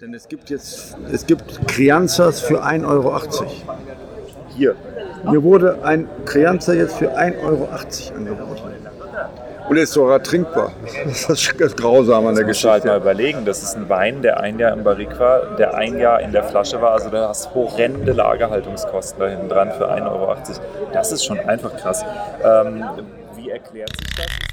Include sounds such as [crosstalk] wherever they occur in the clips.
Denn es gibt jetzt, es gibt Crianzas für 1,80 Euro. Hier. Mir wurde ein Crianza jetzt für 1,80 Euro angeboten. Und ist sogar trinkbar. Das ist das Grausame an der du halt Geschichte. mal überlegen. Das ist ein Wein, der ein Jahr im Barrik war, der ein Jahr in der Flasche war. Also da hast horrende Lagerhaltungskosten da hinten dran für 1,80 Euro. Das ist schon einfach krass. Ähm, wie erklärt sich das?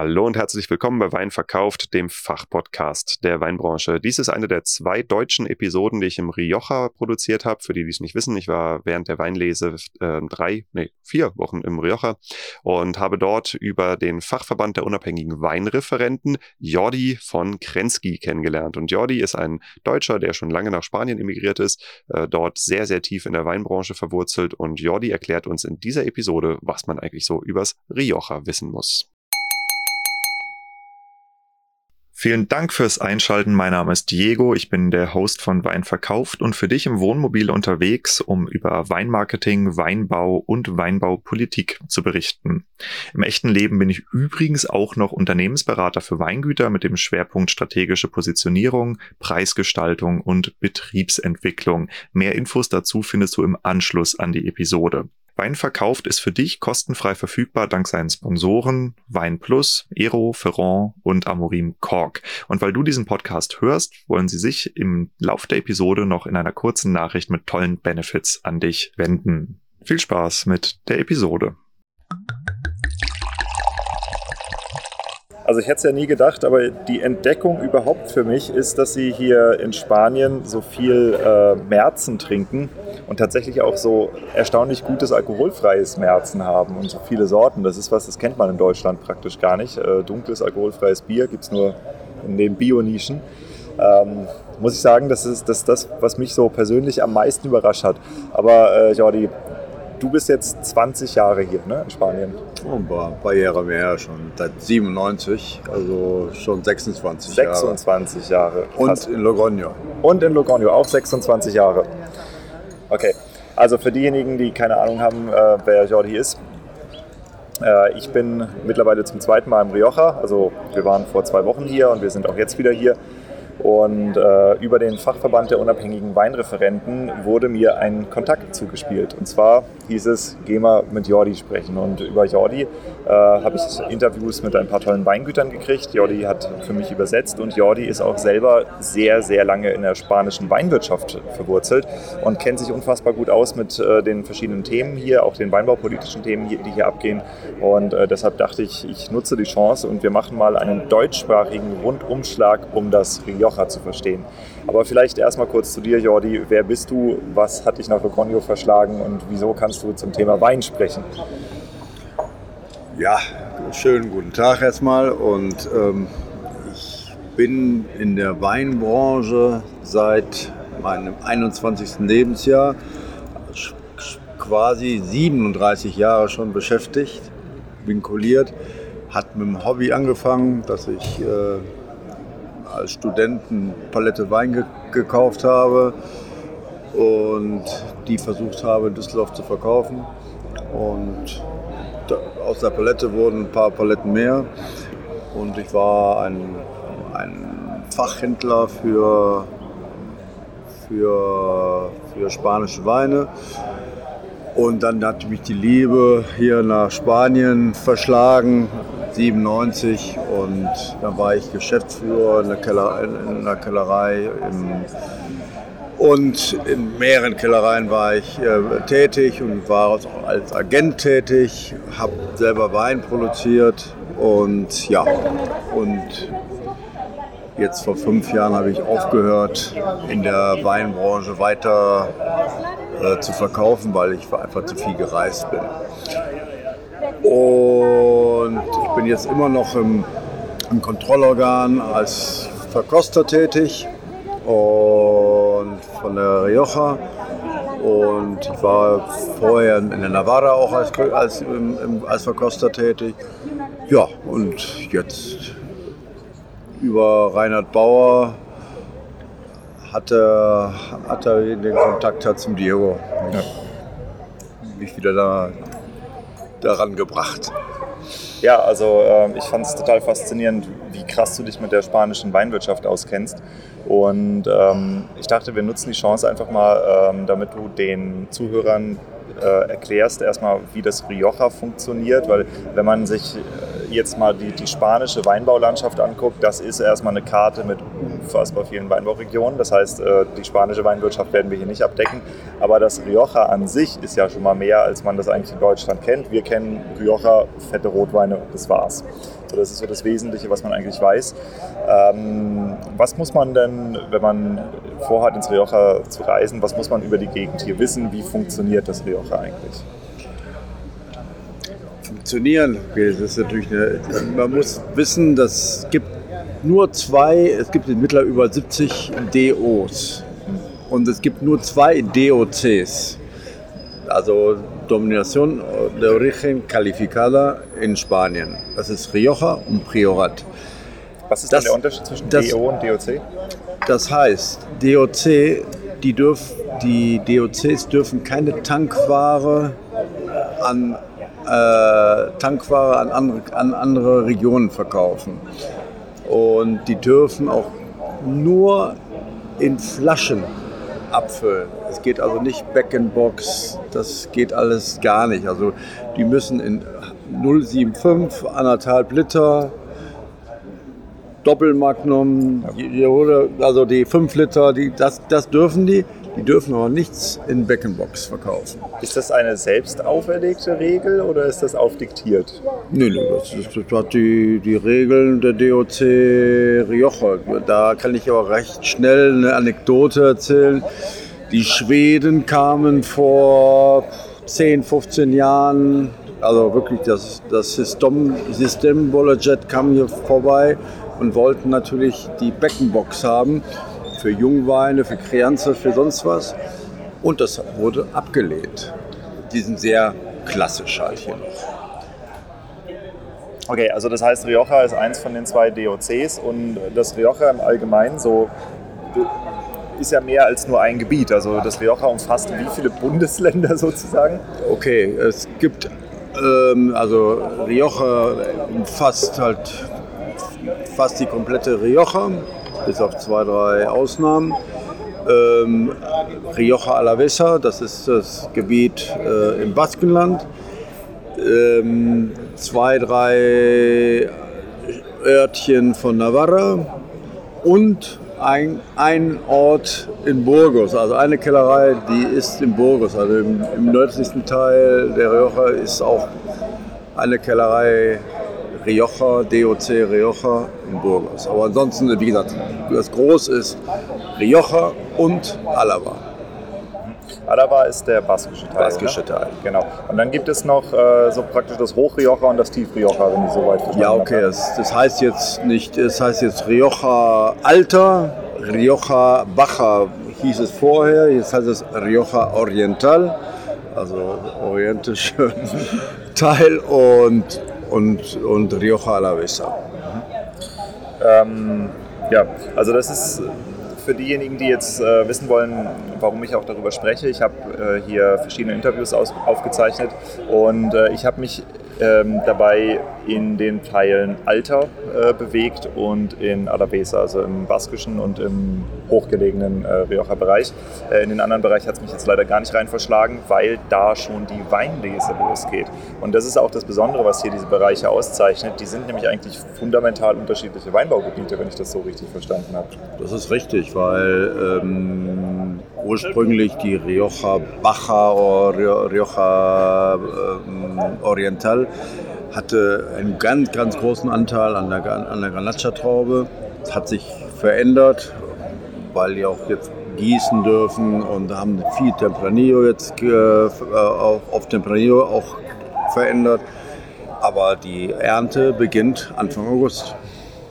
Hallo und herzlich willkommen bei Wein verkauft, dem Fachpodcast der Weinbranche. Dies ist eine der zwei deutschen Episoden, die ich im Rioja produziert habe. Für die, die es nicht wissen, ich war während der Weinlese äh, drei, nee, vier Wochen im Rioja und habe dort über den Fachverband der unabhängigen Weinreferenten Jordi von Krensky kennengelernt. Und Jordi ist ein Deutscher, der schon lange nach Spanien emigriert ist, äh, dort sehr, sehr tief in der Weinbranche verwurzelt. Und Jordi erklärt uns in dieser Episode, was man eigentlich so übers Rioja wissen muss. Vielen Dank fürs Einschalten. Mein Name ist Diego. Ich bin der Host von Wein verkauft und für dich im Wohnmobil unterwegs, um über Weinmarketing, Weinbau und Weinbaupolitik zu berichten. Im echten Leben bin ich übrigens auch noch Unternehmensberater für Weingüter mit dem Schwerpunkt strategische Positionierung, Preisgestaltung und Betriebsentwicklung. Mehr Infos dazu findest du im Anschluss an die Episode. Wein verkauft ist für dich kostenfrei verfügbar dank seinen Sponsoren Wein Plus, Ero, Ferrand und Amorim Cork. Und weil du diesen Podcast hörst, wollen sie sich im Lauf der Episode noch in einer kurzen Nachricht mit tollen Benefits an dich wenden. Viel Spaß mit der Episode. Also ich hätte es ja nie gedacht, aber die Entdeckung überhaupt für mich ist, dass sie hier in Spanien so viel äh, Märzen trinken und tatsächlich auch so erstaunlich gutes alkoholfreies Märzen haben und so viele Sorten. Das ist was, das kennt man in Deutschland praktisch gar nicht. Äh, dunkles alkoholfreies Bier gibt es nur in den Bio-Nischen. Ähm, muss ich sagen, das ist das, das, was mich so persönlich am meisten überrascht hat. Aber äh, Jordi, du bist jetzt 20 Jahre hier ne, in Spanien. Oh, ein paar, paar Jahre mehr schon. Seit 97, also schon 26, 26 Jahre. Jahre. Krass. Und in Logroño. Und in Logroño auch 26 Jahre. Okay, also für diejenigen, die keine Ahnung haben, äh, wer Jordi ist. Äh, ich bin mittlerweile zum zweiten Mal im Rioja. Also wir waren vor zwei Wochen hier und wir sind auch jetzt wieder hier. Und äh, über den Fachverband der unabhängigen Weinreferenten wurde mir ein Kontakt zugespielt. Und zwar hieß es, geh mal mit Jordi sprechen. Und über Jordi äh, habe ich Interviews mit ein paar tollen Weingütern gekriegt. Jordi hat für mich übersetzt und Jordi ist auch selber sehr, sehr lange in der spanischen Weinwirtschaft verwurzelt und kennt sich unfassbar gut aus mit äh, den verschiedenen Themen hier, auch den weinbaupolitischen Themen, hier, die hier abgehen. Und äh, deshalb dachte ich, ich nutze die Chance und wir machen mal einen deutschsprachigen Rundumschlag, um das Rioja zu verstehen. Aber vielleicht erstmal kurz zu dir, Jordi. Wer bist du? Was hat dich nach Logroño verschlagen und wieso kannst du zum Thema Wein sprechen? Ja, schönen guten Tag erstmal. Und ähm, ich bin in der Weinbranche seit meinem 21. Lebensjahr quasi 37 Jahre schon beschäftigt, vinkuliert. Hat mit dem Hobby angefangen, dass ich äh, als Student eine Palette Wein ge gekauft habe und die versucht habe in Düsseldorf zu verkaufen. Und da, aus der Palette wurden ein paar Paletten mehr. Und ich war ein, ein Fachhändler für, für, für spanische Weine. Und dann hat mich die Liebe hier nach Spanien verschlagen, 97. Und dann war ich Geschäftsführer in der, Keller, in der Kellerei. Im, und in mehreren Kellereien war ich äh, tätig und war auch als Agent tätig, habe selber Wein produziert und ja, und jetzt vor fünf Jahren habe ich aufgehört, in der Weinbranche weiter äh, zu verkaufen, weil ich einfach zu viel gereist bin. Und ich bin jetzt immer noch im, im Kontrollorgan als Verkoster tätig und von der Rioja. Und ich war vorher in der Navarra auch als, als, als Verkoster tätig. Ja, und jetzt über Reinhard Bauer hat er, hat er den Kontakt hat zum Diego. Mich, mich wieder da, daran gebracht. Ja, also äh, ich fand es total faszinierend, wie krass du dich mit der spanischen Weinwirtschaft auskennst. Und ähm, ich dachte, wir nutzen die Chance einfach mal, ähm, damit du den Zuhörern äh, erklärst erstmal, wie das Rioja funktioniert, weil wenn man sich äh, jetzt mal die, die spanische Weinbaulandschaft anguckt, das ist erstmal eine Karte mit unfassbar vielen Weinbauregionen. Das heißt, äh, die spanische Weinwirtschaft werden wir hier nicht abdecken. Aber das Rioja an sich ist ja schon mal mehr, als man das eigentlich in Deutschland kennt. Wir kennen Rioja, fette Rotweine und das war's. So, das ist so das Wesentliche, was man eigentlich weiß. Ähm, was muss man denn, wenn man vorhat, ins Rioja zu reisen, was muss man über die Gegend hier wissen? Wie funktioniert das Rioja eigentlich? Funktionieren, okay, das ist natürlich eine, man muss wissen, dass es gibt nur zwei, es gibt in mittlerweile über 70 DOs und es gibt nur zwei DOCs. Also Dominación de Origen Calificada in Spanien. Das ist Rioja und Priorat. Was ist das, der Unterschied zwischen das, DO und DOC? Das heißt, DOC, die, dürf, die DOCs dürfen keine Tankware an, äh, Tankware an, andere, an andere Regionen verkaufen. Und die dürfen auch nur in Flaschen abfüllen. Es geht also nicht Back-in-Box, das geht alles gar nicht. Also die müssen in 075, anderthalb Liter, Doppelmagnum, also die 5 Liter, die, das, das dürfen die. Die dürfen aber nichts in Beckenbox verkaufen. Ist das eine selbst auferlegte Regel oder ist das aufdiktiert? Nein, nee, das, ist, das hat die, die Regeln der DOC Rioja. Da kann ich aber recht schnell eine Anekdote erzählen. Die Schweden kamen vor 10, 15 Jahren, also wirklich das, das System, System Jet kam hier vorbei und wollten natürlich die Beckenbox haben für Jungweine, für Crianza, für sonst was. Und das wurde abgelehnt. Die sind sehr klassisch halt hier noch. Okay, also das heißt, Rioja ist eins von den zwei DOCs und das Rioja im Allgemeinen so ist ja mehr als nur ein Gebiet. Also das Rioja umfasst wie viele Bundesländer [laughs] sozusagen? Okay, es gibt ähm, also Rioja umfasst halt fast die komplette Rioja bis auf zwei, drei Ausnahmen. Ähm, Rioja Alavesa, das ist das Gebiet äh, im Baskenland. Ähm, zwei, drei Örtchen von Navarra und ein, ein Ort in Burgos, also eine Kellerei, die ist in Burgos, also im, im nördlichsten Teil der Rioja ist auch eine Kellerei Rioja, DOC Rioja in Burgos. Aber ansonsten, wie gesagt, das Groß ist Rioja und Alava. Alava ist der baskische Teil. Baskische Teil. Genau. Und dann gibt es noch äh, so praktisch das Hoch-Rioja und das Tief-Rioja, wenn ich so weit verstanden Ja, okay. Das, das, heißt jetzt nicht, es heißt jetzt Rioja Alter, Rioja Baja hieß es vorher, jetzt heißt es Rioja Oriental, also orientische [laughs] Teil und und, und Rioja Alavesa. Ähm, ja, also das ist für diejenigen, die jetzt äh, wissen wollen, warum ich auch darüber spreche. Ich habe äh, hier verschiedene Interviews aus, aufgezeichnet und äh, ich habe mich ähm, dabei in den Teilen Alter äh, bewegt und in Alavesa, also im baskischen und im hochgelegenen äh, Rioja-Bereich. Äh, in den anderen Bereich hat es mich jetzt leider gar nicht rein verschlagen, weil da schon die Weinlese losgeht. Und das ist auch das Besondere, was hier diese Bereiche auszeichnet. Die sind nämlich eigentlich fundamental unterschiedliche Weinbaugebiete, wenn ich das so richtig verstanden habe. Das ist richtig, weil ähm, ursprünglich die Rioja Baja oder Rioja ähm, Oriental hatte einen ganz, ganz großen Anteil an der, an der Granatscha-Traube. Das hat sich verändert, weil die auch jetzt gießen dürfen und haben viel Tempranillo jetzt äh, auf Tempranillo auch verändert. Aber die Ernte beginnt Anfang August.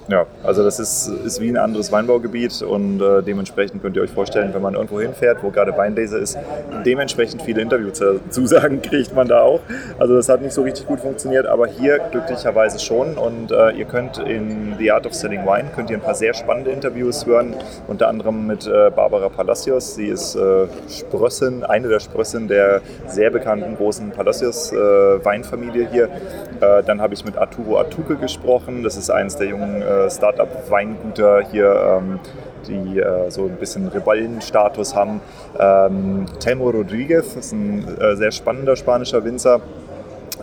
Ja, also das ist, ist wie ein anderes Weinbaugebiet und äh, dementsprechend könnt ihr euch vorstellen, wenn man irgendwo hinfährt, wo gerade Weinlese ist, dementsprechend viele Interviewzusagen [laughs] kriegt man da auch. Also das hat nicht so richtig gut funktioniert, aber hier glücklicherweise schon und äh, ihr könnt in The Art of Selling Wine könnt ihr ein paar sehr spannende Interviews hören, unter anderem mit äh, Barbara Palacios. Sie ist äh, Sprössin, eine der Sprössin der sehr bekannten großen Palacios äh, Weinfamilie hier. Äh, dann habe ich mit Arturo Atuke gesprochen. Das ist eines der jungen äh, Startup-Weingüter hier, ähm, die so ein bisschen Rebellenstatus haben. Ähm, Telmo Rodriguez ist ein äh, sehr spannender spanischer Winzer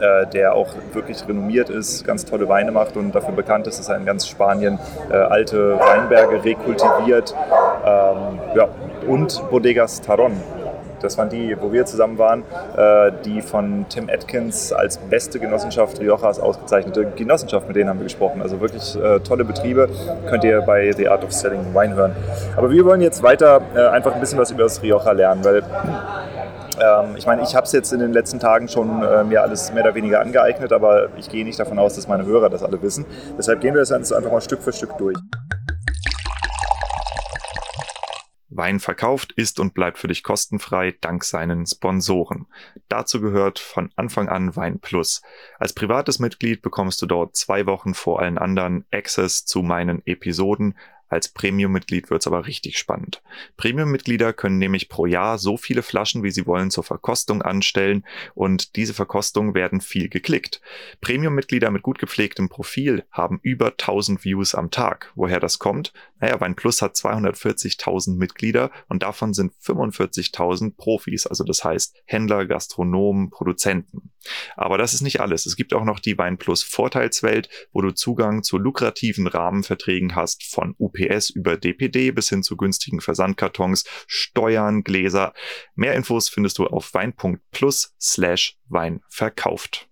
äh, der auch wirklich renommiert ist, ganz tolle Weine macht und dafür bekannt ist, dass er in ganz Spanien äh, alte Weinberge rekultiviert. Ähm, und Bodegas Taron, das waren die, wo wir zusammen waren, äh, die von Tim Atkins als beste Genossenschaft Riojas ausgezeichnete Genossenschaft, mit denen haben wir gesprochen. Also wirklich äh, tolle Betriebe, könnt ihr bei The Art of Selling Wine hören. Aber wir wollen jetzt weiter äh, einfach ein bisschen was über das Rioja lernen, weil ähm, ich meine, ich habe es jetzt in den letzten Tagen schon mir alles mehr oder weniger angeeignet, aber ich gehe nicht davon aus, dass meine Hörer das alle wissen. Deshalb gehen wir das jetzt einfach mal Stück für Stück durch. Wein verkauft ist und bleibt für dich kostenfrei dank seinen Sponsoren. Dazu gehört von Anfang an Wein Plus. Als privates Mitglied bekommst du dort zwei Wochen vor allen anderen Access zu meinen Episoden, als Premium-Mitglied wird's aber richtig spannend. Premium-Mitglieder können nämlich pro Jahr so viele Flaschen, wie sie wollen, zur Verkostung anstellen und diese Verkostungen werden viel geklickt. Premium-Mitglieder mit gut gepflegtem Profil haben über 1000 Views am Tag. Woher das kommt? Naja, Plus hat 240.000 Mitglieder und davon sind 45.000 Profis, also das heißt Händler, Gastronomen, Produzenten. Aber das ist nicht alles. Es gibt auch noch die Plus Vorteilswelt, wo du Zugang zu lukrativen Rahmenverträgen hast von UP UPS über DPD bis hin zu günstigen Versandkartons, Steuern, Gläser. Mehr Infos findest du auf wein.plus slash Wein verkauft.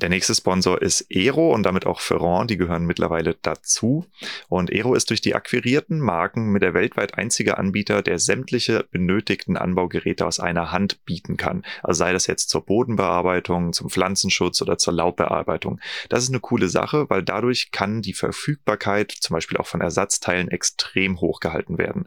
Der nächste Sponsor ist Ero und damit auch Ferrand, die gehören mittlerweile dazu. Und Ero ist durch die akquirierten Marken mit der weltweit einzige Anbieter, der sämtliche benötigten Anbaugeräte aus einer Hand bieten kann. Also sei das jetzt zur Bodenbearbeitung, zum Pflanzenschutz oder zur Laubbearbeitung. Das ist eine coole Sache, weil dadurch kann die Verfügbarkeit zum Beispiel auch von Ersatzteilen extrem hoch gehalten werden.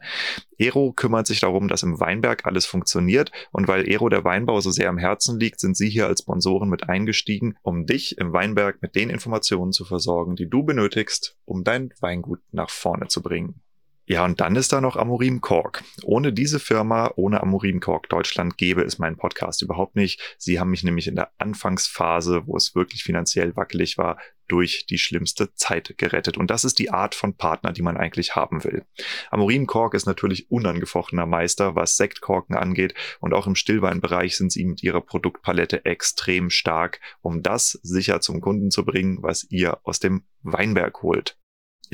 Ero kümmert sich darum, dass im Weinberg alles funktioniert und weil Ero der Weinbau so sehr am Herzen liegt, sind sie hier als Sponsoren mit eingestiegen, um dich im Weinberg mit den Informationen zu versorgen, die du benötigst, um dein Weingut nach vorne zu bringen. Ja, und dann ist da noch Amorim Kork. Ohne diese Firma, ohne Amorim Kork Deutschland gäbe es meinen Podcast überhaupt nicht. Sie haben mich nämlich in der Anfangsphase, wo es wirklich finanziell wackelig war, durch die schlimmste Zeit gerettet. Und das ist die Art von Partner, die man eigentlich haben will. Amorim Kork ist natürlich unangefochtener Meister, was Sektkorken angeht. Und auch im Stillweinbereich sind sie mit ihrer Produktpalette extrem stark, um das sicher zum Kunden zu bringen, was ihr aus dem Weinberg holt.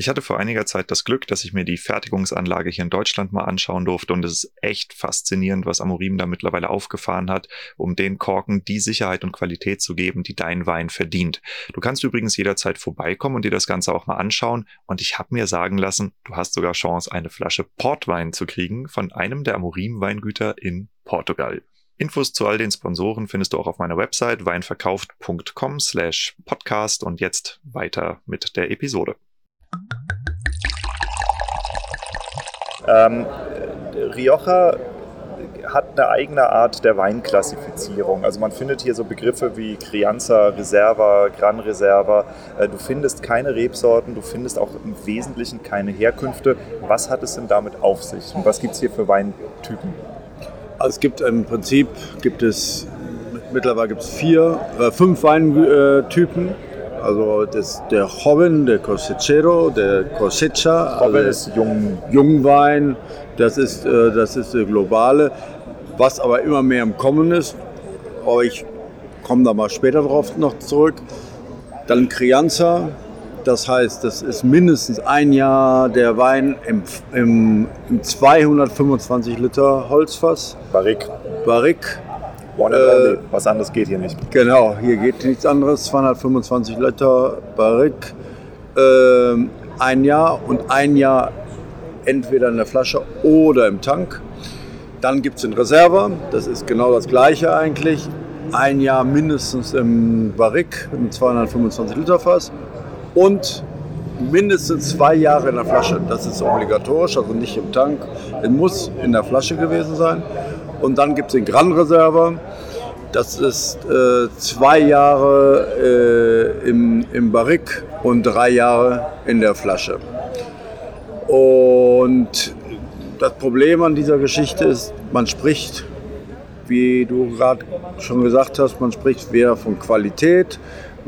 Ich hatte vor einiger Zeit das Glück, dass ich mir die Fertigungsanlage hier in Deutschland mal anschauen durfte und es ist echt faszinierend, was Amorim da mittlerweile aufgefahren hat, um den Korken die Sicherheit und Qualität zu geben, die dein Wein verdient. Du kannst übrigens jederzeit vorbeikommen und dir das Ganze auch mal anschauen und ich habe mir sagen lassen, du hast sogar Chance, eine Flasche Portwein zu kriegen von einem der Amorim Weingüter in Portugal. Infos zu all den Sponsoren findest du auch auf meiner Website weinverkauft.com slash podcast und jetzt weiter mit der Episode. Ähm, Rioja hat eine eigene Art der Weinklassifizierung. Also man findet hier so Begriffe wie Crianza, Reserva, Gran Reserva. Äh, du findest keine Rebsorten, du findest auch im Wesentlichen keine Herkünfte. Was hat es denn damit auf sich und was gibt es hier für Weintypen? Also es gibt im Prinzip gibt es mittlerweile gibt es vier, äh, fünf Weintypen. Also das, der Joven, der Cosechero, der Cosecha. Joven also ist Jung. Jungwein, das ist, äh, das ist der globale. Was aber immer mehr im Kommen ist, aber ich komme da mal später drauf noch zurück. Dann Crianza, das heißt, das ist mindestens ein Jahr der Wein im, im, im 225 Liter Holzfass. Barrique. Barrique. Äh, Was anderes geht hier nicht. Genau, hier geht nichts anderes. 225 Liter Barrique, äh, ein Jahr und ein Jahr entweder in der Flasche oder im Tank. Dann gibt es den Reserva, das ist genau das gleiche eigentlich. Ein Jahr mindestens im Barrique, im 225 Liter Fass. Und mindestens zwei Jahre in der Flasche. Das ist obligatorisch, also nicht im Tank. Es muss in der Flasche gewesen sein. Und dann gibt es den Gran Reserva. Das ist äh, zwei Jahre äh, im, im Barrik und drei Jahre in der Flasche. Und das Problem an dieser Geschichte ist, man spricht, wie du gerade schon gesagt hast, man spricht weder von Qualität,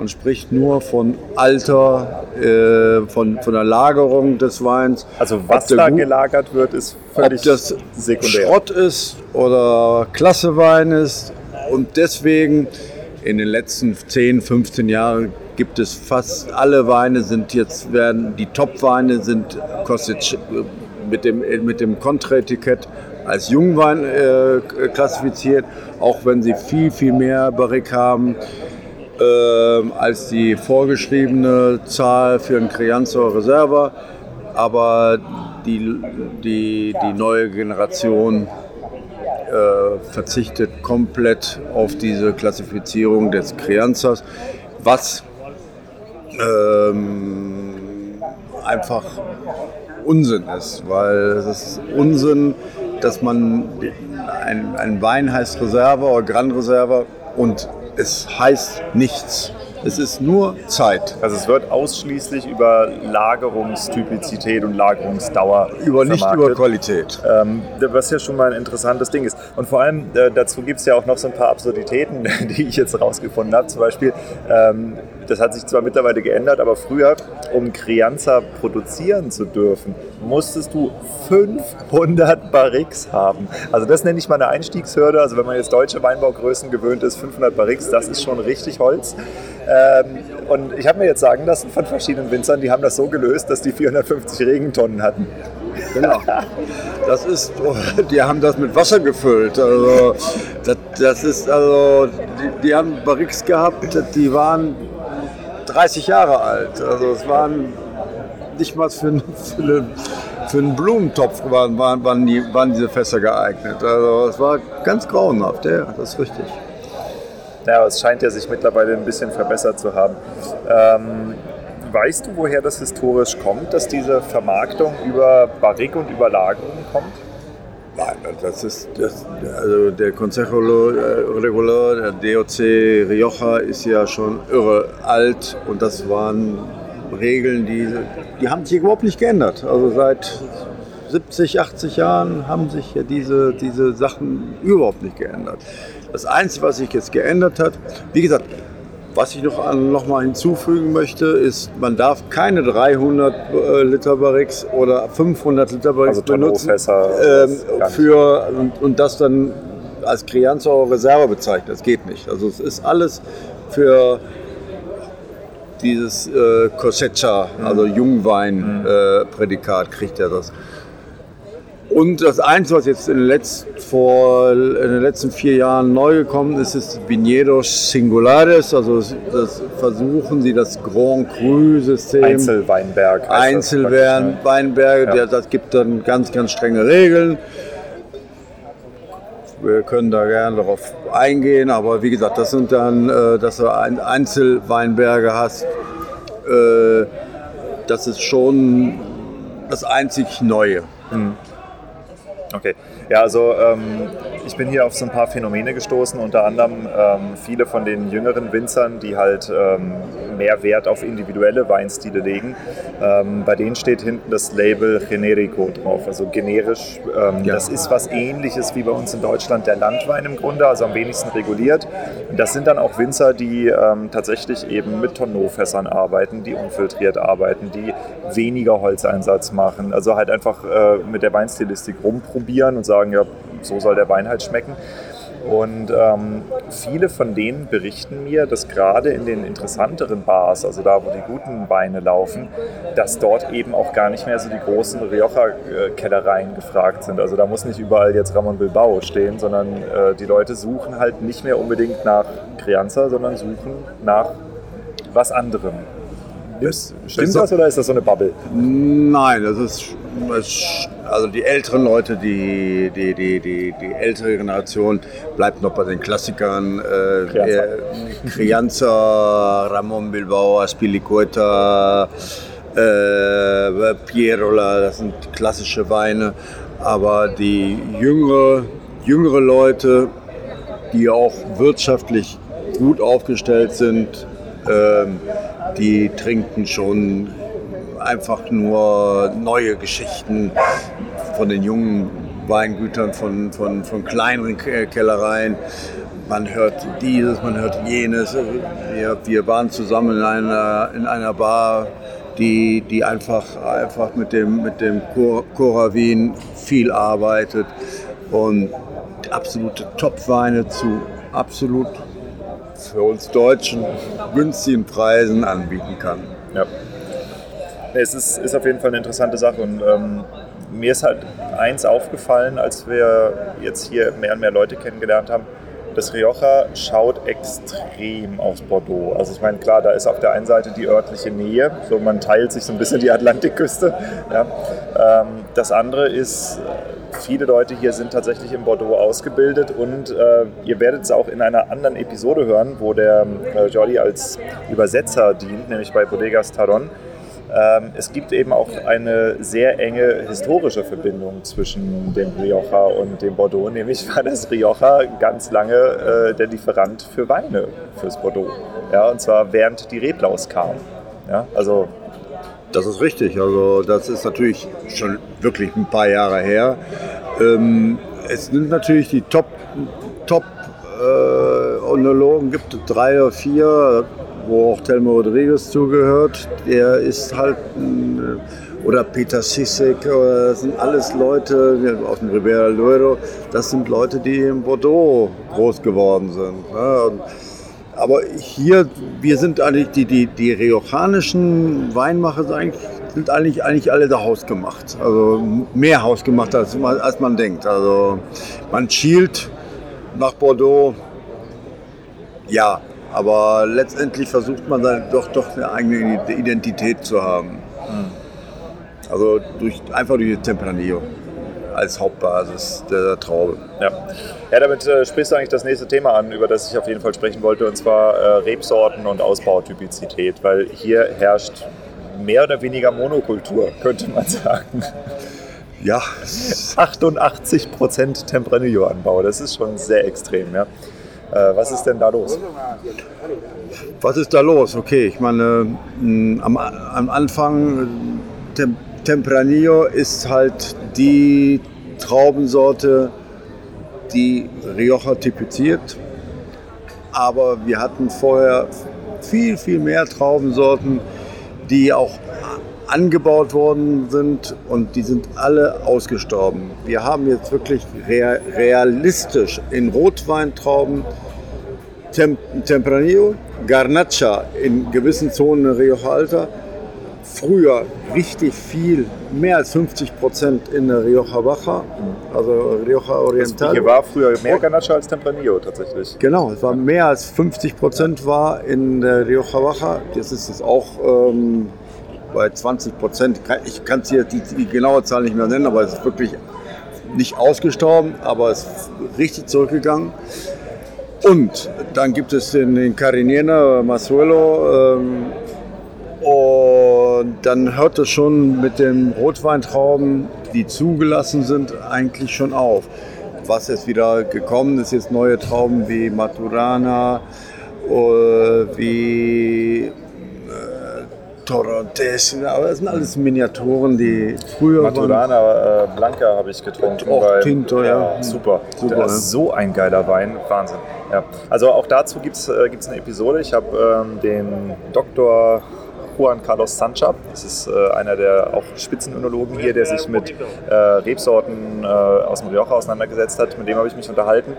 man spricht nur von Alter, äh, von, von der Lagerung des Weins. Also was da gelagert wird, ist völlig ob das sekundär. Schrott ist oder Klassewein ist. Und deswegen in den letzten 10, 15 Jahren gibt es fast alle Weine sind jetzt werden die Top-Weine sind kostet mit dem mit dem Kontraetikett als Jungwein äh, klassifiziert, auch wenn sie viel viel mehr Barrique haben als die vorgeschriebene Zahl für ein Crianza Reserva. Aber die, die, die neue Generation äh, verzichtet komplett auf diese Klassifizierung des Crianzas, was ähm, einfach Unsinn ist, weil es ist Unsinn, dass man ein, ein Wein heißt Reserve oder Gran Reserve und es heißt nichts. Es ist nur Zeit. Also es wird ausschließlich über Lagerungstypizität und Lagerungsdauer über nicht über Qualität. Ähm, was ja schon mal ein interessantes Ding ist. Und vor allem äh, dazu gibt es ja auch noch so ein paar Absurditäten, [laughs] die ich jetzt rausgefunden habe. Zum Beispiel, ähm, das hat sich zwar mittlerweile geändert, aber früher, um Crianza produzieren zu dürfen, musstest du 500 Barriques haben. Also das nenne ich mal eine Einstiegshürde. Also wenn man jetzt deutsche Weinbaugrößen gewöhnt ist, 500 Barriques, das ist schon richtig Holz. Ähm, und ich habe mir jetzt sagen lassen von verschiedenen Winzern, die haben das so gelöst, dass die 450 Regentonnen hatten. Genau. Das ist, die haben das mit Wasser gefüllt. Also, das, das ist, also, die, die haben Barriques gehabt, die waren 30 Jahre alt. Also, es waren nicht mal für, für, eine, für einen Blumentopf waren, waren, waren, die, waren diese Fässer geeignet. Also, es war ganz grauenhaft, ja, das ist richtig. Ja, es scheint ja sich mittlerweile ein bisschen verbessert zu haben. Ähm, weißt du, woher das historisch kommt, dass diese Vermarktung über Barrique und über Lagerung kommt? Nein, das ist das, also der Consejo Regular, der DOC Rioja ist ja schon irre alt und das waren Regeln, die, die haben sich überhaupt nicht geändert. Also seit 70, 80 Jahren haben sich ja diese, diese Sachen überhaupt nicht geändert. Das Einzige, was sich jetzt geändert hat, wie gesagt, was ich noch, noch mal hinzufügen möchte, ist, man darf keine 300 äh, Liter Barrix oder 500 Liter Barrix also benutzen ähm, für, und, und, das dann als Crianza oder Reserve bezeichnen. Das geht nicht. Also es ist alles für dieses äh, Cosecha, also Jungwein-Prädikat, mhm. äh, kriegt er das. Und das Einzige, was jetzt in den, letzten, vor, in den letzten vier Jahren neu gekommen ist, ist Viñedos Singulares. Also das versuchen sie das Grand Cru-System. Einzelweinberg. Einzelweinberge, ja. das gibt dann ganz, ganz strenge Regeln. Wir können da gerne darauf eingehen, aber wie gesagt, das sind dann, äh, dass du Einzelweinberge hast. Äh, das ist schon das einzig Neue. Mhm. Okay, ja, also ähm, ich bin hier auf so ein paar Phänomene gestoßen, unter anderem ähm, viele von den jüngeren Winzern, die halt ähm, mehr Wert auf individuelle Weinstile legen. Ähm, bei denen steht hinten das Label Generico drauf, also generisch. Ähm, ja. Das ist was ähnliches wie bei uns in Deutschland der Landwein im Grunde, also am wenigsten reguliert. Das sind dann auch Winzer, die ähm, tatsächlich eben mit Tonneaufässern arbeiten, die unfiltriert arbeiten, die weniger Holzeinsatz machen, also halt einfach äh, mit der Weinstilistik rumprobieren und sagen, ja, so soll der Wein halt schmecken. Und ähm, viele von denen berichten mir, dass gerade in den interessanteren Bars, also da, wo die guten Weine laufen, dass dort eben auch gar nicht mehr so die großen Rioja-Kellereien gefragt sind. Also da muss nicht überall jetzt Ramon Bilbao stehen, sondern äh, die Leute suchen halt nicht mehr unbedingt nach Crianza, sondern suchen nach was anderem. Das, stimmt das oder ist das so eine Bubble? Nein, das ist, also die älteren Leute, die, die, die, die, die ältere Generation bleibt noch bei den Klassikern. Äh, Crianza, Ramon Bilbao, Aspilicueta, äh, Pierola, das sind klassische Weine. Aber die jüngere, jüngere Leute, die auch wirtschaftlich gut aufgestellt sind, ähm, die trinken schon einfach nur neue Geschichten von den jungen Weingütern, von, von, von kleineren Kellereien. Man hört dieses, man hört jenes. Wir, wir waren zusammen in einer, in einer Bar, die, die einfach, einfach mit dem, mit dem Cora Wien viel arbeitet und absolute Topweine zu absolut für uns Deutschen günstigen Preisen anbieten kann. Ja. Es ist, ist auf jeden Fall eine interessante Sache und ähm, mir ist halt eins aufgefallen, als wir jetzt hier mehr und mehr Leute kennengelernt haben. Das Rioja schaut extrem aus Bordeaux. Also ich meine, klar, da ist auf der einen Seite die örtliche Nähe, so man teilt sich so ein bisschen die Atlantikküste. Ja. Ähm, das andere ist, viele Leute hier sind tatsächlich in Bordeaux ausgebildet und äh, ihr werdet es auch in einer anderen Episode hören, wo der äh, Jordi als Übersetzer dient, nämlich bei Bodegas Taron. Ähm, es gibt eben auch eine sehr enge historische Verbindung zwischen dem Rioja und dem Bordeaux, nämlich war das Rioja ganz lange äh, der Lieferant für Weine fürs Bordeaux. Ja, und zwar während die Reblaus kamen. Ja, also das ist richtig. Also das ist natürlich schon wirklich ein paar Jahre her. Ähm, es sind natürlich die Top, Top äh, Onologen, gibt drei oder vier, wo auch Telmo Rodriguez zugehört, der ist halt, oder Peter Sissek, das sind alles Leute aus dem Ribera del Duero, das sind Leute, die in Bordeaux groß geworden sind. Ne? Aber hier, wir sind eigentlich, die, die, die riochanischen Weinmacher sind eigentlich, sind eigentlich, eigentlich alle da hausgemacht. Also mehr hausgemacht, als, als man denkt. Also man schielt nach Bordeaux, ja, aber letztendlich versucht man dann doch, doch eine eigene Identität zu haben. Also durch, einfach durch das Tempranillo als Hauptbasis der Traube. Ja, ja damit äh, sprichst du eigentlich das nächste Thema an, über das ich auf jeden Fall sprechen wollte, und zwar äh, Rebsorten und Ausbautypizität, weil hier herrscht mehr oder weniger Monokultur, [laughs] könnte man sagen. Ja. 88% Tempranillo-Anbau, das ist schon sehr extrem. Ja. Äh, was ist denn da los? Was ist da los? Okay, ich meine, mm, am, am Anfang, Tem Tempranillo ist halt die Traubensorte, die Rioja typiziert. Aber wir hatten vorher viel, viel mehr Traubensorten, die auch angebaut worden sind und die sind alle ausgestorben. Wir haben jetzt wirklich realistisch in Rotweintrauben Tem Tempranillo, Garnacha in gewissen Zonen Rioja Alta, früher richtig viel, mehr als 50 Prozent in der Rioja Baja, also Rioja Oriental. Hier war früher mehr Garnacha als Tempranillo tatsächlich. Genau, es war mehr als 50 Prozent war in der Rioja Baja. Das ist es auch ähm, bei 20 Prozent. Ich kann es hier die, die, genaue Zahl nicht mehr nennen, aber es ist wirklich nicht ausgestorben, aber es ist richtig zurückgegangen. Und dann gibt es den, den Cariniena Masuelo. Ähm, und dann hört es schon mit den Rotweintrauben, die zugelassen sind, eigentlich schon auf. Was jetzt wieder gekommen ist, jetzt neue Trauben wie Maturana, äh, wie Torontes, aber das sind alles Miniaturen, die früher Maturana äh, Blanca habe ich getrunken. Auch weil, Tinto, ja. ja. Super. super das ist so ein geiler Wein, Wahnsinn. Ja. Also auch dazu gibt es äh, eine Episode. Ich habe ähm, den Dr. Juan Carlos Sancha. Das ist äh, einer der auch Spitzenönologen hier, der sich mit äh, Rebsorten äh, aus Rioja auseinandergesetzt hat. Mit dem habe ich mich unterhalten.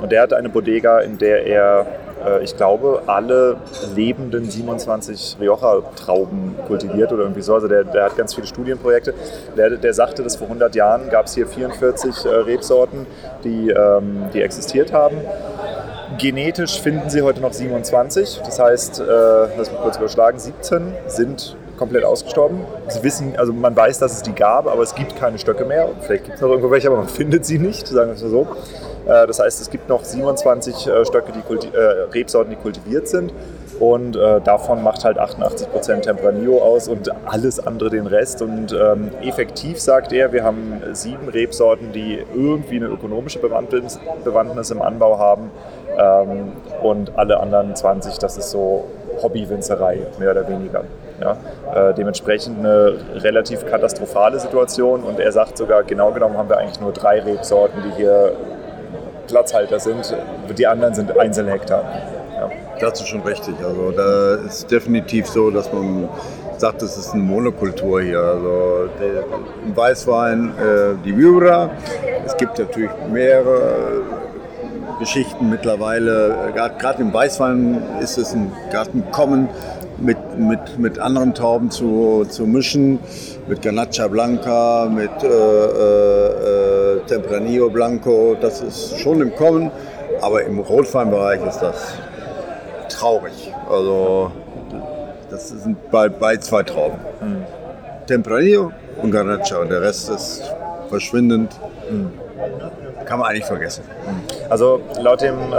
Und der hat eine Bodega, in der er äh, ich glaube, alle lebenden 27 Rioja-Trauben kultiviert oder irgendwie so. Also der, der, hat ganz viele Studienprojekte. Der, der sagte, dass vor 100 Jahren gab es hier 44 äh, Rebsorten, die, ähm, die existiert haben. Genetisch finden sie heute noch 27. Das heißt, äh, lass mich kurz überschlagen, 17 sind komplett ausgestorben. Sie wissen, also man weiß, dass es die gab, aber es gibt keine Stöcke mehr. Vielleicht gibt es noch irgendwo welche, aber man [laughs] findet sie nicht, sagen wir es mal so. Äh, das heißt, es gibt noch 27 äh, Stöcke, die äh, Rebsorten, die kultiviert sind. Und äh, davon macht halt 88% Tempranillo aus und alles andere den Rest. Und ähm, effektiv sagt er, wir haben sieben Rebsorten, die irgendwie eine ökonomische Bewandtnis, Bewandtnis im Anbau haben ähm, und alle anderen 20, das ist so Hobbywinzerei, mehr oder weniger. Ja, äh, dementsprechend eine relativ katastrophale Situation und er sagt sogar, genau genommen haben wir eigentlich nur drei Rebsorten, die hier Platzhalter sind. Die anderen sind Einzelhektar. Ja. Das ist schon richtig. Also da ist definitiv so, dass man sagt, es ist eine Monokultur hier. Also der, im Weißwein äh, die Vibra. Es gibt natürlich mehrere Geschichten mittlerweile. Gerade im Weißwein ist es ein Gartenkommen mit, mit, mit anderen Tauben zu, zu mischen, mit Ganacha Blanca, mit äh, äh, Tempranillo Blanco. Das ist schon im Kommen, aber im Rotweinbereich ist das traurig. Also das sind bei, bei zwei Trauben. Mhm. Tempranillo und Ganacha und der Rest ist verschwindend. Mhm. Kann man eigentlich vergessen. Also laut dem äh,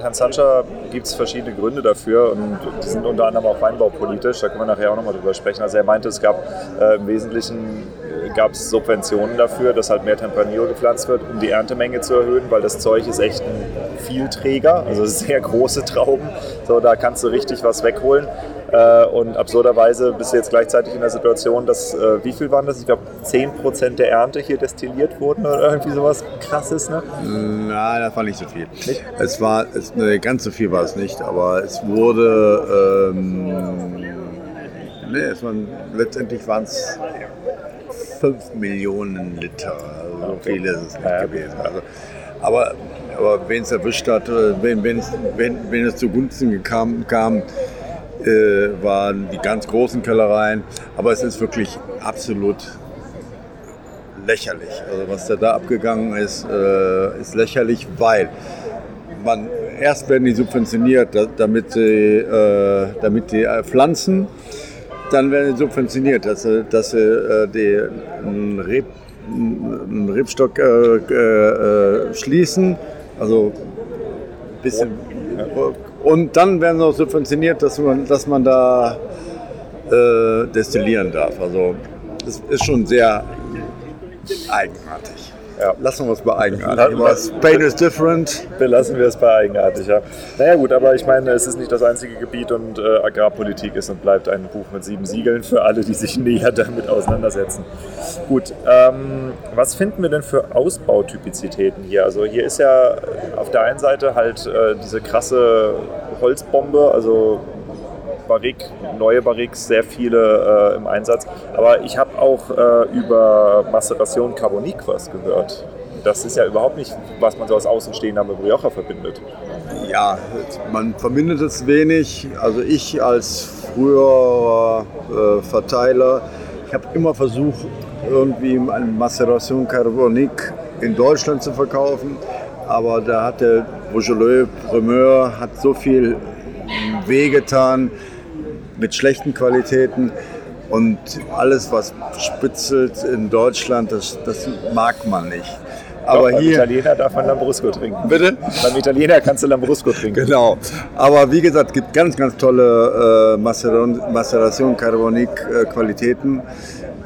Herrn Sancha gibt es verschiedene Gründe dafür und die sind unter anderem auch weinbaupolitisch, da können wir nachher auch nochmal drüber sprechen. Also er meinte, es gab äh, im Wesentlichen gab es Subventionen dafür, dass halt mehr Tempranillo gepflanzt wird, um die Erntemenge zu erhöhen, weil das Zeug ist echt ein Vielträger, also [laughs] sehr große Trauben. So, da kannst du richtig was wegholen. Äh, und absurderweise bist du jetzt gleichzeitig in der Situation, dass, äh, wie viel waren das? Ich glaube, 10% der Ernte hier destilliert wurden oder irgendwie sowas krasses, ne? Nein, das war nicht so viel. Nicht? Es war, es, ne, ganz so viel war es nicht, aber es wurde, ähm, ne, es waren, letztendlich waren es 5 Millionen Liter. Also so viel ist es nicht gewesen. Also, aber aber wen es erwischt hat, äh, wenn, wenn, wenn, wenn es zu Gunsten kam, kam äh, waren die ganz großen Kellereien. Aber es ist wirklich absolut lächerlich. Also was da abgegangen ist, äh, ist lächerlich, weil man erst werden die subventioniert, damit sie, äh, damit die äh, pflanzen. Dann werden sie subventioniert, dass sie, dass sie äh, einen, Reb, Rebstock äh, äh, schließen. Also ein bisschen und dann werden sie auch subventioniert, dass man, dass man da äh, destillieren darf. Also es ist schon sehr eigenartig. Ja. Lassen wir es bei eigenartig. Spain is different. Belassen wir es bei eigenartig, ja. Naja gut, aber ich meine, es ist nicht das einzige Gebiet und äh, Agrarpolitik ist und bleibt ein Buch mit sieben Siegeln für alle, die sich [laughs] näher damit auseinandersetzen. Gut, ähm, was finden wir denn für Ausbautypizitäten hier? Also hier ist ja auf der einen Seite halt äh, diese krasse Holzbombe, also Barrique, neue Barriques, sehr viele äh, im Einsatz. Aber ich habe auch äh, über Maceration Carbonique was gehört. Das ist ja überhaupt nicht, was man so als Außenstehender mit Rioja verbindet. Ja, man verbindet es wenig. Also ich als früherer äh, Verteiler, ich habe immer versucht, irgendwie eine Maceration Carbonique in Deutschland zu verkaufen. Aber da hat der Beaujolais Primeur hat so viel wehgetan, mit schlechten Qualitäten. Und alles, was spitzelt in Deutschland, das, das mag man nicht. Aber Doch, beim hier, Italiener darf man Lambrusco trinken. Bitte? Beim Italiener kannst du Lambrusco trinken. Genau. Aber wie gesagt, es gibt ganz, ganz tolle äh, Maceration Carbonique äh, Qualitäten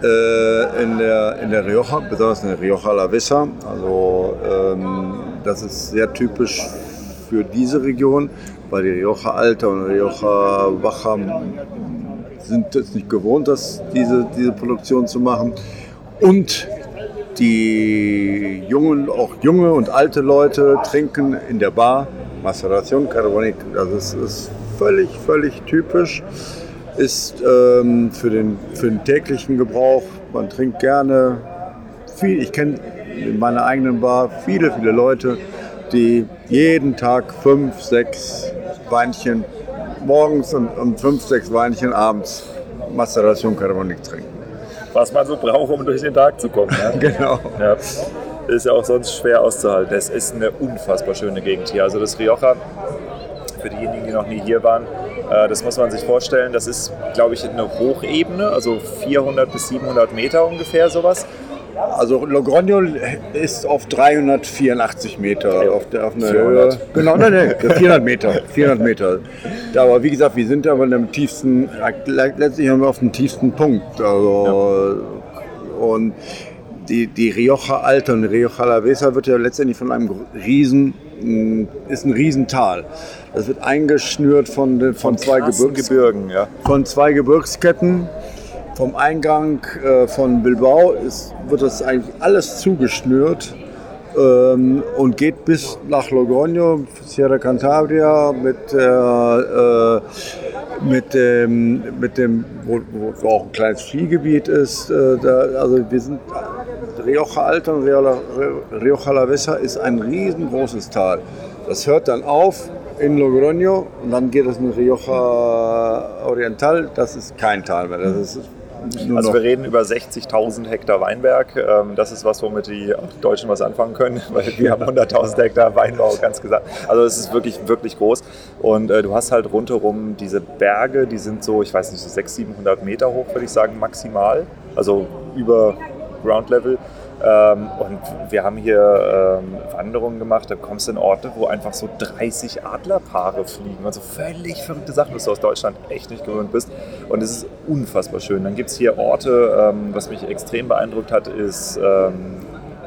äh, in, der, in der Rioja, besonders in der Rioja La Vesa. Also ähm, das ist sehr typisch für diese Region die Rioja Alta und Rioja Baja sind es nicht gewohnt, das, diese, diese Produktion zu machen. Und die jungen, auch junge und alte Leute trinken in der Bar Maceration Carbonique. Das ist, ist völlig, völlig typisch. Ist ähm, für, den, für den täglichen Gebrauch. Man trinkt gerne viel. Ich kenne in meiner eigenen Bar viele, viele Leute, die jeden Tag fünf, sechs Weinchen morgens und, und fünf, sechs Weinchen abends Maceration Carbonique trinken. Was man so braucht, um durch den Tag zu kommen. Ja? [laughs] genau. Ja. Ist ja auch sonst schwer auszuhalten. Es ist eine unfassbar schöne Gegend hier. Also das Rioja, für diejenigen, die noch nie hier waren, äh, das muss man sich vorstellen, das ist, glaube ich, eine Hochebene, also 400 bis 700 Meter ungefähr sowas. Also Logroño ist auf 384 Meter Okay. auf, der, auf einer 400. Höhe. Genau, nein, nein, 400 Meter. 400 Meter. Da, aber wie gesagt, wir sind aber in dem tiefsten, letztlich haben wir auf dem tiefsten Punkt. Also, Und die, die Rioja Alta und Rioja Alavesa wird ja letztendlich von einem riesen, mh, ist ein Riesental. Das wird eingeschnürt von, den- von, zwei Gebirgs Gebirgen, ja. von zwei Gebirgsketten. Vom Eingang äh, von Bilbao ist, wird das eigentlich alles zugeschnürt ähm, und geht bis nach Logroño, Sierra Cantabria mit, der, äh, mit dem, mit dem wo, wo, auch ein kleines Skigebiet ist. Äh, da, also wir sind Rioja Alta und Rioja, Rioja Alavesa ist ein riesengroßes Tal. Das hört dann auf in Logroño und dann geht es in Rioja Oriental. Das ist kein Tal mehr. Das ist Also wir reden über 60.000 Hektar Weinberg. Ähm, Das ist was, womit die Deutschen was anfangen können, [laughs] weil wir haben 100.000 Hektar Weinbau, ganz gesagt. Also es ist wirklich, wirklich groß. Und äh, du hast halt rundherum diese Berge, die sind so, ich weiß nicht, so 600, 700 Meter hoch, würde ich sagen, maximal. Also über Ground Level. Ähm, und wir haben hier ähm, Wanderungen gemacht, da kommst du in Orte, wo einfach so 30 Adlerpaare fliegen. Also völlig verrückte Sachen, was du aus Deutschland echt nicht gewöhnt bist. Und es ist unfassbar schön. Dann gibt es hier Orte, ähm, was mich extrem beeindruckt hat, ist ähm,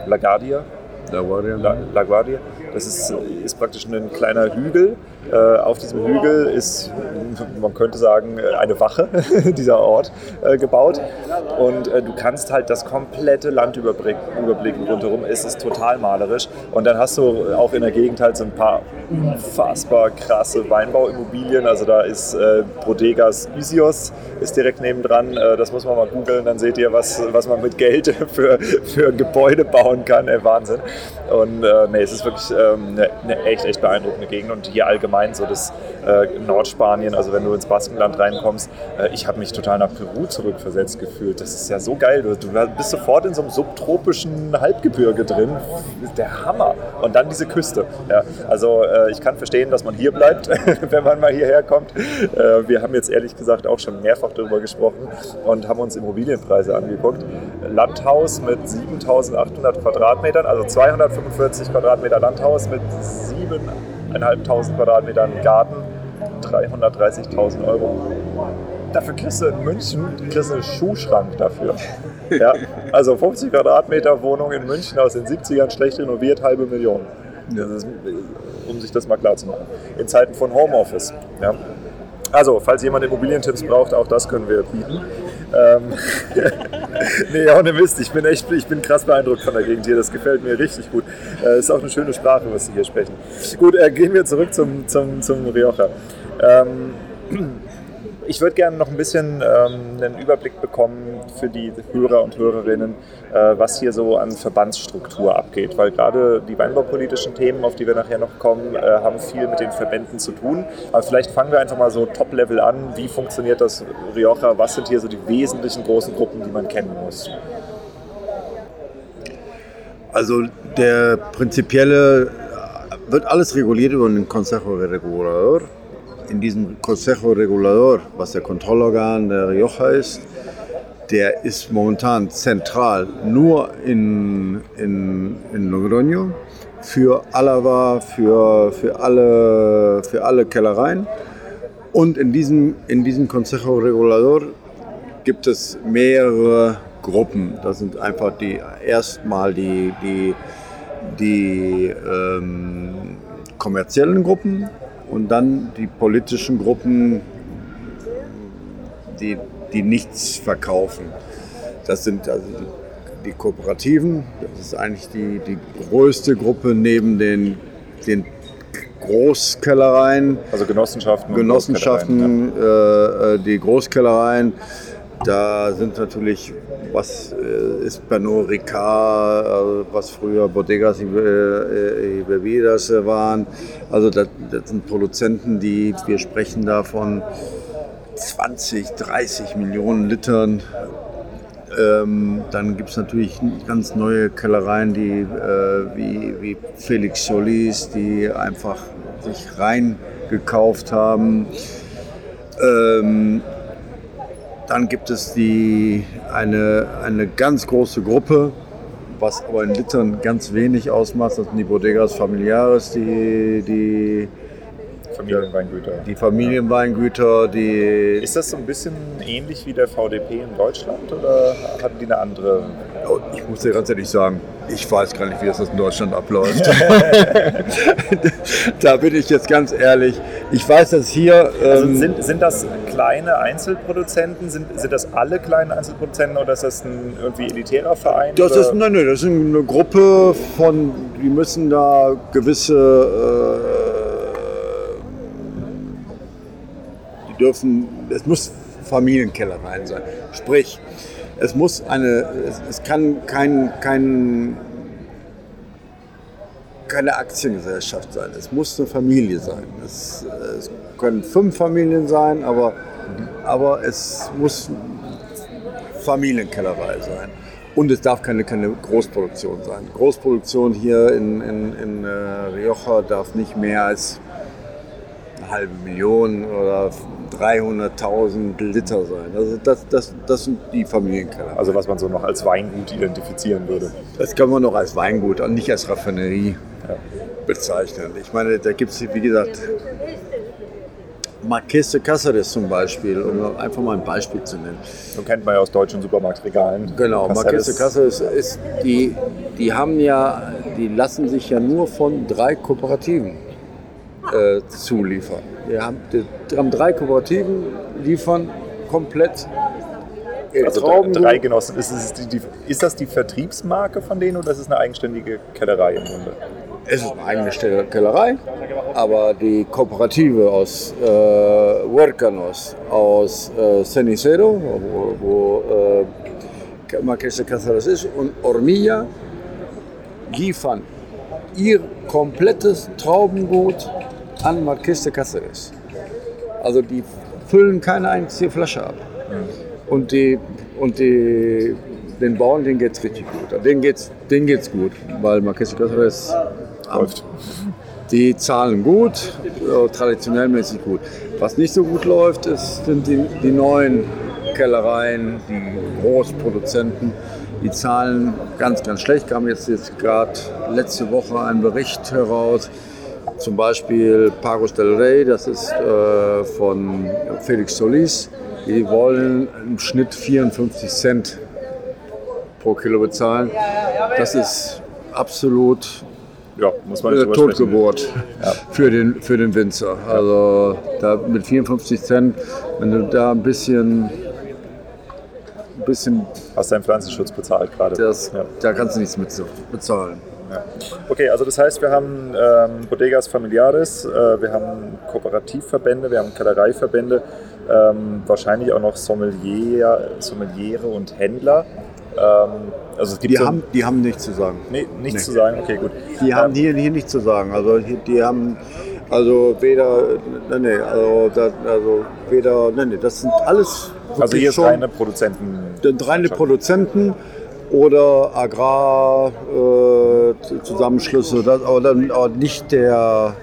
La Guardia. La, La Guardia. Das ist, ist praktisch ein kleiner Hügel. Äh, auf diesem Hügel ist, man könnte sagen, eine Wache, [laughs] dieser Ort, äh, gebaut. Und äh, du kannst halt das komplette Land überblicken, rundherum. Es ist total malerisch. Und dann hast du auch in der Gegend halt so ein paar unfassbar krasse Weinbauimmobilien. Also da ist äh, Bodegas Isios ist direkt nebendran. Äh, das muss man mal googeln, dann seht ihr, was, was man mit Geld [laughs] für, für ein Gebäude bauen kann. Ey, Wahnsinn. Und äh, nee, es ist wirklich ähm, eine, eine echt, echt beeindruckende Gegend. Und hier allgemein so das äh, Nordspanien, also wenn du ins Baskenland reinkommst, äh, ich habe mich total nach Peru zurückversetzt gefühlt. Das ist ja so geil. Du, du bist sofort in so einem subtropischen Halbgebirge drin. Der Hammer. Und dann diese Küste. Ja, also äh, ich kann verstehen, dass man hier bleibt, [laughs] wenn man mal hierher kommt. Äh, wir haben jetzt ehrlich gesagt auch schon mehrfach darüber gesprochen und haben uns Immobilienpreise angeguckt. Landhaus mit 7800 Quadratmetern, also 245 Quadratmeter Landhaus mit 7.500 Quadratmetern Garten, 330.000 Euro. Dafür kriegst du in München kriegst du einen Schuhschrank dafür. [laughs] Ja, also 50 Quadratmeter Wohnung in München aus den 70ern, schlecht renoviert, halbe Million. Ist, um sich das mal klar zu machen. In Zeiten von Homeoffice. Ja. Also, falls jemand Immobilientipps braucht, auch das können wir bieten. Ähm, [laughs] nee, ohne Mist, ich bin echt, ich bin krass beeindruckt von der Gegend hier. Das gefällt mir richtig gut. Äh, ist auch eine schöne Sprache, was Sie hier sprechen. Gut, äh, gehen wir zurück zum, zum, zum Rioja. Ähm, [clears throat] ich würde gerne noch ein bisschen ähm, einen Überblick bekommen für die Hörer und Hörerinnen, äh, was hier so an Verbandsstruktur abgeht. Weil gerade die weinbaupolitischen Themen, auf die wir nachher noch kommen, äh, haben viel mit den Verbänden zu tun. Aber vielleicht fangen wir einfach mal so Top-Level an. Wie funktioniert das Rioja? Was sind hier so die wesentlichen großen Gruppen, die man kennen muss? Also der prinzipielle wird alles reguliert über den Consejo Regulador. In diesem Consejo Regulador, was der Kontrollorgan der Rioja ist, der ist momentan zentral nur in, in, in Logroño für Alava, für, für, alle, für alle Kellereien. Und in diesem, in diesem Consejo Regulador gibt es mehrere Gruppen. Das sind einfach die erstmal die, die, die ähm, kommerziellen Gruppen und dann die politischen Gruppen, die, die nichts verkaufen. Das sind also die Kooperativen, das ist eigentlich die, die größte Gruppe neben den, den Großkellereien. Also Genossenschaften. Genossenschaften, äh, äh, die Großkellereien. Da sind natürlich, was äh, ist Pernod Ricard, also was früher Bodegas äh, y Bebidas waren. Also das, das sind Produzenten, die, wir sprechen da von 20, 30 Millionen Litern. Ähm, dann gibt es natürlich ganz neue Kellereien, die, äh, wie, wie Felix Solis, die einfach sich reingekauft haben. Ähm, dann gibt es die, eine, eine ganz große Gruppe, was aber in Litern ganz wenig ausmacht, das sind die Bodegas Familiares, die, die, Familienweingüter. die Familienweingüter, die. Ist das so ein bisschen ähnlich wie der VDP in Deutschland oder hatten die eine andere? Oh, Ich muss dir ganz ehrlich sagen, ich weiß gar nicht, wie das in Deutschland abläuft. [laughs] [laughs] da bin ich jetzt ganz ehrlich. Ich weiß, dass hier. Also ähm, sind, sind das kleine Einzelproduzenten? Sind, sind das alle kleinen Einzelproduzenten oder ist das ein irgendwie elitärer Verein? Das oder? ist, nein, nein, das ist eine Gruppe von, die müssen da gewisse, äh, die dürfen, es muss Familienkellereien sein. Sprich, es muss eine, es, es kann kein, kein, keine Aktiengesellschaft sein. Es muss eine Familie sein. Es, äh, es können fünf Familien sein, aber, aber es muss Familienkellerei sein. Und es darf keine, keine Großproduktion sein. Großproduktion hier in, in, in äh, Rioja darf nicht mehr als eine halbe Million oder 300.000 Liter sein. Also das, das, das sind die Familienkeller. Also was man so noch als Weingut identifizieren würde. Das kann man noch als Weingut und nicht als Raffinerie. Bezeichnen. Ich meine, da gibt es, wie gesagt, Marqués de Cáceres zum Beispiel, um einfach mal ein Beispiel zu nennen. So kennt man ja aus deutschen Supermarktregalen. Genau, Marqués de. Cáceres ist, die, die haben ja, die lassen sich ja nur von drei Kooperativen äh, zuliefern. Wir haben, die, die haben drei Kooperativen, liefern komplett Also Trauben. drei Genossen. Ist, die, die, ist das die Vertriebsmarke von denen oder ist es eine eigenständige Kellerei im Grunde? Es ist eine eigene Kellerei, aber die Kooperative aus äh, Huercanos, aus äh, Cenicero, wo, wo äh, Marqués de Cáceres ist, und Hormilla liefern ihr komplettes Traubengut an Marqués de Cáceres. Also die füllen keine einzige Flasche ab. Und, die, und die, den Bauern, denen geht es richtig gut. Denen geht es denen geht's gut, weil Marqués de Cáceres Läuft. die zahlen gut, traditionell mäßig gut. Was nicht so gut läuft, ist, sind die, die neuen Kellereien, die Großproduzenten. Die zahlen ganz, ganz schlecht. Kam jetzt, jetzt gerade letzte Woche ein Bericht heraus. Zum Beispiel Pagos del Rey, das ist äh, von Felix Solis. Die wollen im Schnitt 54 Cent pro Kilo bezahlen. Das ist absolut Ja, muss man nicht drüber sprechen. Totgeburt für, den, für den Winzer. Also da mit 54 Cent, wenn du da ein bisschen, ein bisschen Hast deinen Pflanzenschutz bezahlt gerade. das, Ja. da kannst du nichts mit bezahlen. Ja. Okay, also das heißt, wir haben ähm, Bodegas Familiares, äh, wir haben Kooperativverbände, wir haben Kellereiverbände, ähm, wahrscheinlich auch noch Sommelier, Sommeliere und Händler. Ähm, also es gibt Die so, haben, die haben nichts zu sagen. nee, nichts Nee. zu sagen. Okay, gut. Die haben Ähm, hier, hier nichts zu sagen. Also die haben also weder, nee, nee, also, da, also weder, nee, nee, das sind alles also hier ist schon- reine Produzenten. reine Produzenten oder Agrarzusammenschlüsse, das, aber dann aber nicht der,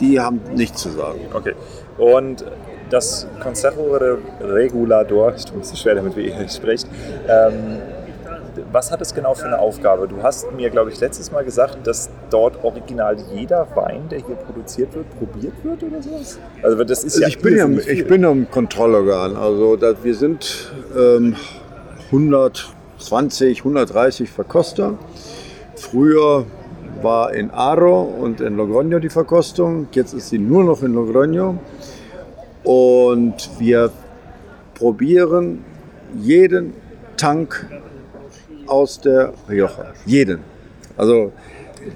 die haben nichts zu sagen. Okay. Und das Consejo Re- Regulador, ich tue mich so schwer damit, wie ihr sprecht, ähm, was hat es genau für eine Aufgabe? Du hast mir, glaube ich, letztes Mal gesagt, dass dort original jeder Wein, der hier produziert wird, probiert wird oder sowas? Also das ist ja ich, bin ja, ich bin ja im Kontrollorgan. Also wir sind ähm, 120, 130 Verkoster. Früher war in Aro und in Logroño die Verkostung. Jetzt ist sie nur noch in Logroño. Und wir probieren jeden Tank aus der Rioja. Jeden. Also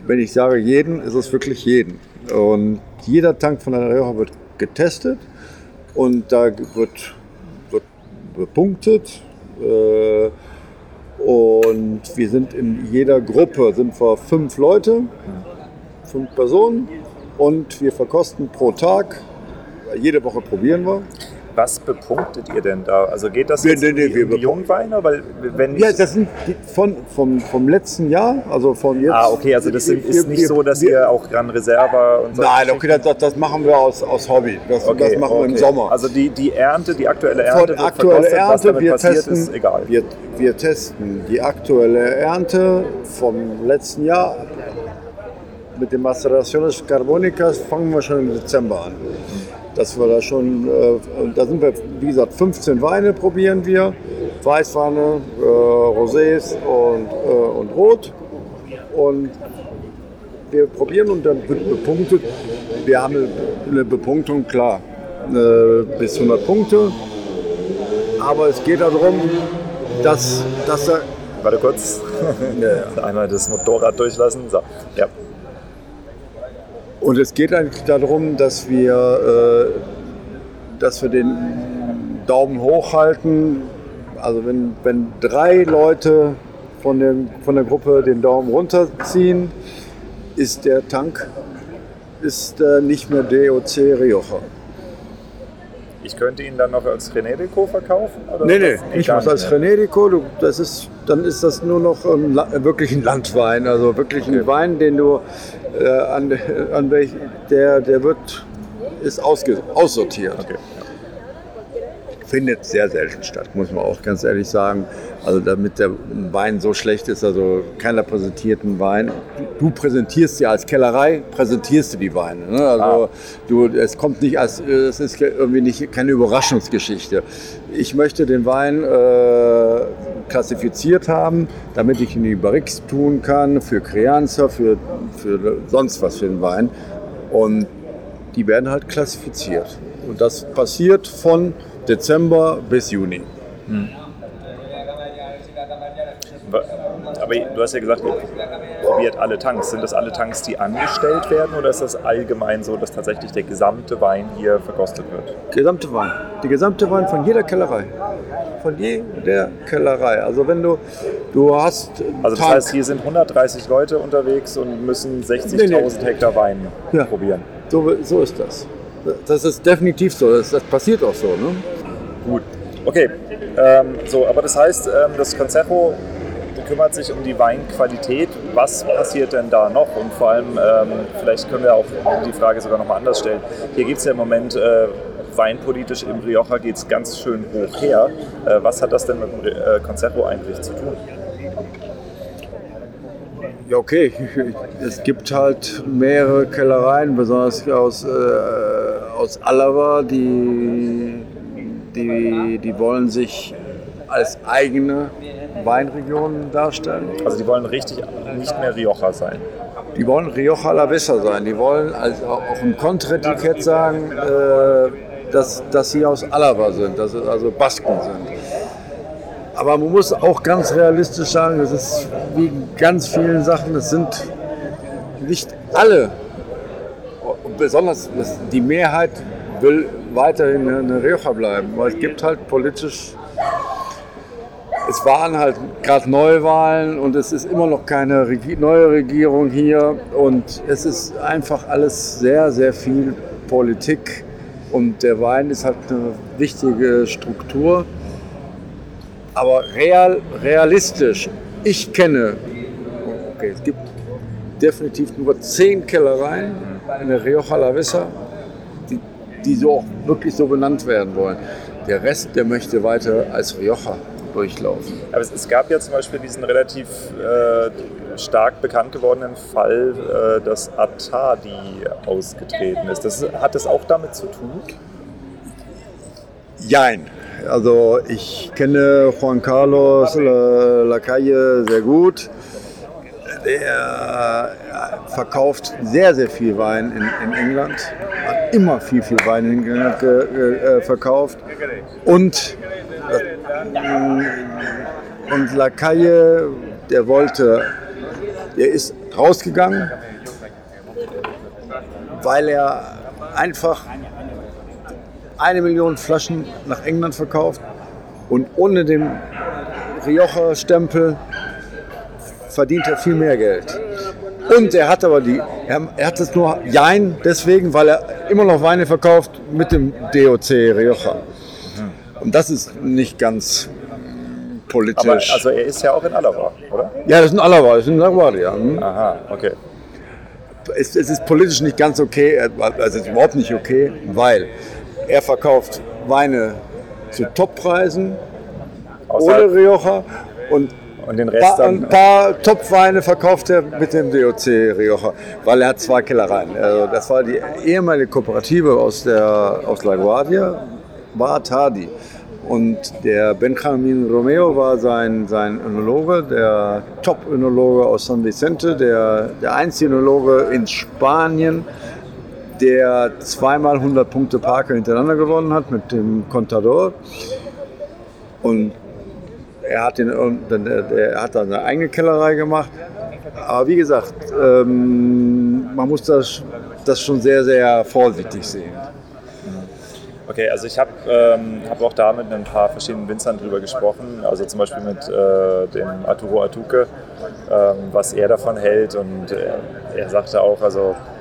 wenn ich sage jeden, ist es wirklich jeden. Und jeder Tank von der Rioja wird getestet und da wird, wird bepunktet. Äh, und wir sind in jeder Gruppe, sind wir fünf Leute, fünf Personen und wir verkosten pro Tag, jede Woche probieren wir. was bepunktet ihr denn da? Also geht das jetzt nee, nee, wir um die Jungweine? Weil wenn Ja, das sind die von, vom, vom letzten Jahr, also von jetzt. ah, okay, also das sind, ist Wir- nicht wir- so, dass wir, ihr auch Gran Reserva und so. Nein, okay, das, das, machen wir aus, aus Hobby. Das, Okay, das machen wir im okay. Sommer. Also die, die Ernte, die aktuelle Von Ernte, wird aktuelle Ernte, damit wir passiert, testen, ist egal. Wir, wir testen die aktuelle Ernte vom letzten Jahr. Mit den Maceraciones Carbonicas fangen wir schon im Dezember an. Dass wir da schon, äh, da sind wir, wie gesagt, 15 Weine probieren wir. Weißweine, äh, Rosés und, äh, und Rot. Und wir probieren und dann wird bepunktet. Wir haben eine, Bepunktung, klar, äh, bis 100 Punkte. Aber es geht darum, dass, dass er. Warte kurz. [laughs] Einmal das Motorrad durchlassen. So. Ja. Und es geht eigentlich darum, dass wir, äh, dass wir den Daumen hochhalten. Also wenn, wenn drei Leute von, dem, von der Gruppe den Daumen runterziehen, ist der Tank ist, äh, nicht mehr DOC Rioja. Ich könnte ihn dann noch als Renedico verkaufen? Oder Nee, nee, nicht was als. Renedico. Du, das ist, dann ist das nur noch la- wirklich ein Landwein. Also wirklich ein Okay. Wein, den du äh, an, an welch, der, der wird, ist ausge, aussortiert. Okay. Findet sehr selten statt, muss man auch ganz ehrlich sagen. Also damit der Wein so schlecht ist, also keiner präsentiert einen Wein. Du präsentierst ja als Kellerei, präsentierst du die Weine. Ne? Also Ah. du, es kommt nicht als, es ist irgendwie nicht keine Überraschungsgeschichte. Ich möchte den Wein äh, klassifiziert haben, damit ich ihn in die Barriques tun kann, für Crianza, für, für sonst was für den Wein. Und die werden halt klassifiziert. Und das passiert von Dezember bis Juni. Aber du hast ja gesagt, ihr probiert alle Tanks. Sind das alle Tanks, die angestellt werden oder ist das allgemein so, dass tatsächlich der gesamte Wein hier verkostet wird? Gesamte Wein. Die gesamte Wein von jeder Kellerei. Von jeder Kellerei. Also wenn du, du hast Also das Tank- heißt, hier sind 130 Leute unterwegs und müssen 60.000 Nee, nee. Hektar Wein Ja. probieren. so, so ist das. Das ist definitiv so. Das, das passiert auch so. Ne? Gut. Okay, ähm, so, aber das heißt, ähm, das Consejo kümmert sich um die Weinqualität. Was passiert denn da noch? Und vor allem, ähm, vielleicht können wir auch die Frage sogar nochmal anders stellen. Hier gibt es ja im Moment äh, weinpolitisch im Rioja geht es ganz schön hoch her. Äh, was hat das denn mit dem äh, Consejo eigentlich zu tun? Ja, okay. [laughs] Es gibt halt mehrere Kellereien, besonders aus, äh, aus Alava, die, die, die wollen sich als eigene Weinregion darstellen. Also die wollen richtig nicht mehr Rioja sein. Die wollen Rioja Alavesa sein. Die wollen also auch im Kontraetikett sagen, äh, dass, dass sie aus Alava sind, dass es also Basken sind. Aber man muss auch ganz realistisch sagen, das ist wie ganz vielen Sachen, es sind nicht alle, besonders die Mehrheit will weiterhin eine Rioja bleiben, weil es gibt halt politisch es waren halt gerade Neuwahlen und es ist immer noch keine neue Regierung hier und es ist einfach alles sehr, sehr viel Politik und der Wein ist halt eine wichtige Struktur. Aber real, realistisch, ich kenne, okay, es gibt definitiv nur zehn Kellereien in der Rioja Alavesa, die, die so auch wirklich so benannt werden wollen. Der Rest, der möchte weiter als Rioja durchlaufen. Aber es, es gab ja zum Beispiel diesen relativ äh, stark bekannt gewordenen Fall, äh, dass Atadi ausgetreten ist. Das, hat das auch damit zu tun? Jein. Also ich kenne Juan Carlos La- Lacalle sehr gut. Der äh, verkauft sehr, sehr viel Wein in, in England. Hat immer viel, viel Wein in England äh, verkauft. Und, äh, und Lacalle, der wollte, der ist rausgegangen, weil er einfach eine Million Flaschen nach England verkauft und ohne den Rioja-Stempel verdient er viel mehr Geld. Und er hat aber die, er, er hat es nur Jein deswegen, weil er immer noch Weine verkauft mit dem DOC Rioja. Und das ist nicht ganz politisch. Aber also er ist ja auch in Alava, oder? ja, das ist ein Alava, das ist ein Laguardia. ja. Hm? Aha, okay. es, es ist politisch nicht ganz okay, also es ist überhaupt nicht okay, weil er verkauft Weine zu Toppreisen, ohne Rioja und und den ein Rest paar, ein paar Topweine verkauft er mit dem DOC Rioja, weil er hat zwei Kellereien. Also das war die ehemalige Kooperative aus, der, aus La Guardia, war Tadi. Und der Benjamin Romeo war sein, sein Önologe, der Top-Önologe aus San Vicente, der, der einzige Önologe in Spanien, der zweimal 100 Punkte Parker hintereinander gewonnen hat mit dem Contador. Und er hat, den, dann- der, der hat dann eine eigene Kellerei gemacht. Aber wie gesagt, ähm, man muss das, das schon sehr, sehr vorsichtig sehen. Okay, also ich habe ähm, hab auch da mit ein paar verschiedenen Winzern drüber gesprochen, also zum Beispiel mit äh, dem Arturo Atuke, ähm, was er davon hält und äh, er sagte auch, also äh,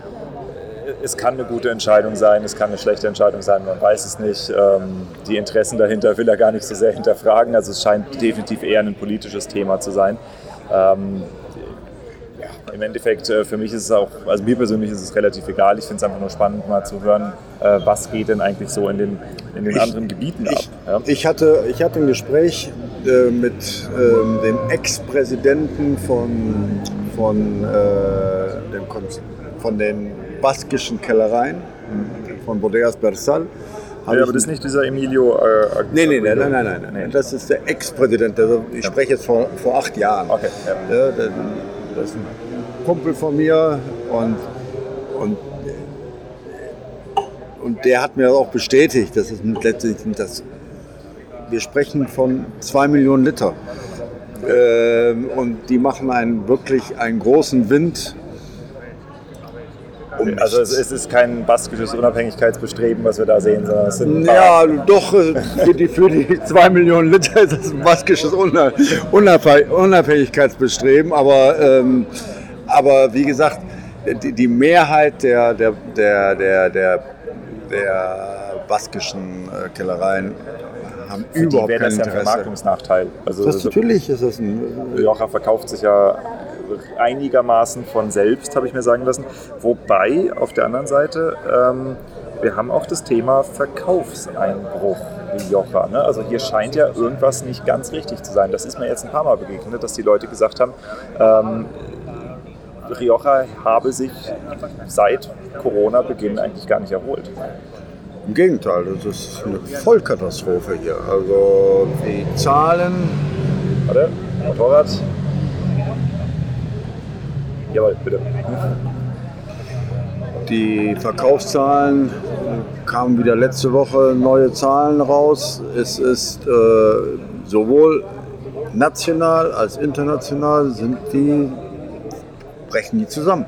es kann eine gute Entscheidung sein, es kann eine schlechte Entscheidung sein, man weiß es nicht. Ähm, die Interessen dahinter will er gar nicht so sehr hinterfragen, also es scheint definitiv eher ein politisches Thema zu sein. Ähm, ja, Im Endeffekt, äh, für mich ist es auch, also mir persönlich ist es relativ egal. Ich finde es einfach nur spannend, mal zu hören, äh, was geht denn eigentlich so in den, in den Ich- anderen Gebieten ab. Ich, Ja? ich, hatte, ich hatte ein Gespräch äh, mit ähm, dem Ex-Präsidenten von, von, äh, dem von den baskischen Kellereien, von Bodegas Bersal. Ja, aber das ist nicht dieser Emilio. Äh, Nee, nee, nein, nein, nein, nein. Das ist der Ex-Präsident. Also ich spreche jetzt vor, vor acht Jahren. Okay, das ist ein Kumpel von mir und, und, und der hat mir das auch bestätigt. Das ist letztlich das. Wir sprechen von zwei Millionen Liter. Ähm, und die machen einen wirklich einen großen Wind. Um Also es, es ist kein baskisches Unabhängigkeitsbestreben, was wir da sehen, sondern es sind Ja, doch, äh, für die, für die zwei Millionen Liter ist das ein baskisches Unab- Unabhäng- Unabhängigkeitsbestreben, aber, ähm, aber wie gesagt, die, die Mehrheit der, der, der, der, der, der baskischen äh, Kellereien haben für die überhaupt wäre kein das ja ein Interesse. Vermarktungsnachteil. Also Das natürlich ist das ein, Rioja verkauft sich ja einigermaßen von selbst, habe ich mir sagen lassen. Wobei auf der anderen Seite, ähm, wir haben auch das Thema Verkaufseinbruch Rioja. Ne? Also hier scheint ja irgendwas nicht ganz richtig zu sein. Das ist mir jetzt ein paar Mal begegnet, dass die Leute gesagt haben, ähm, Rioja habe sich seit Corona-Beginn eigentlich gar nicht erholt. Im Gegenteil, das ist eine Vollkatastrophe hier. Also die Zahlen Warte, Motorrad. Jawohl, bitte. Die Verkaufszahlen kamen wieder letzte Woche neue Zahlen raus. Es ist äh, sowohl national als international sind die brechen die zusammen.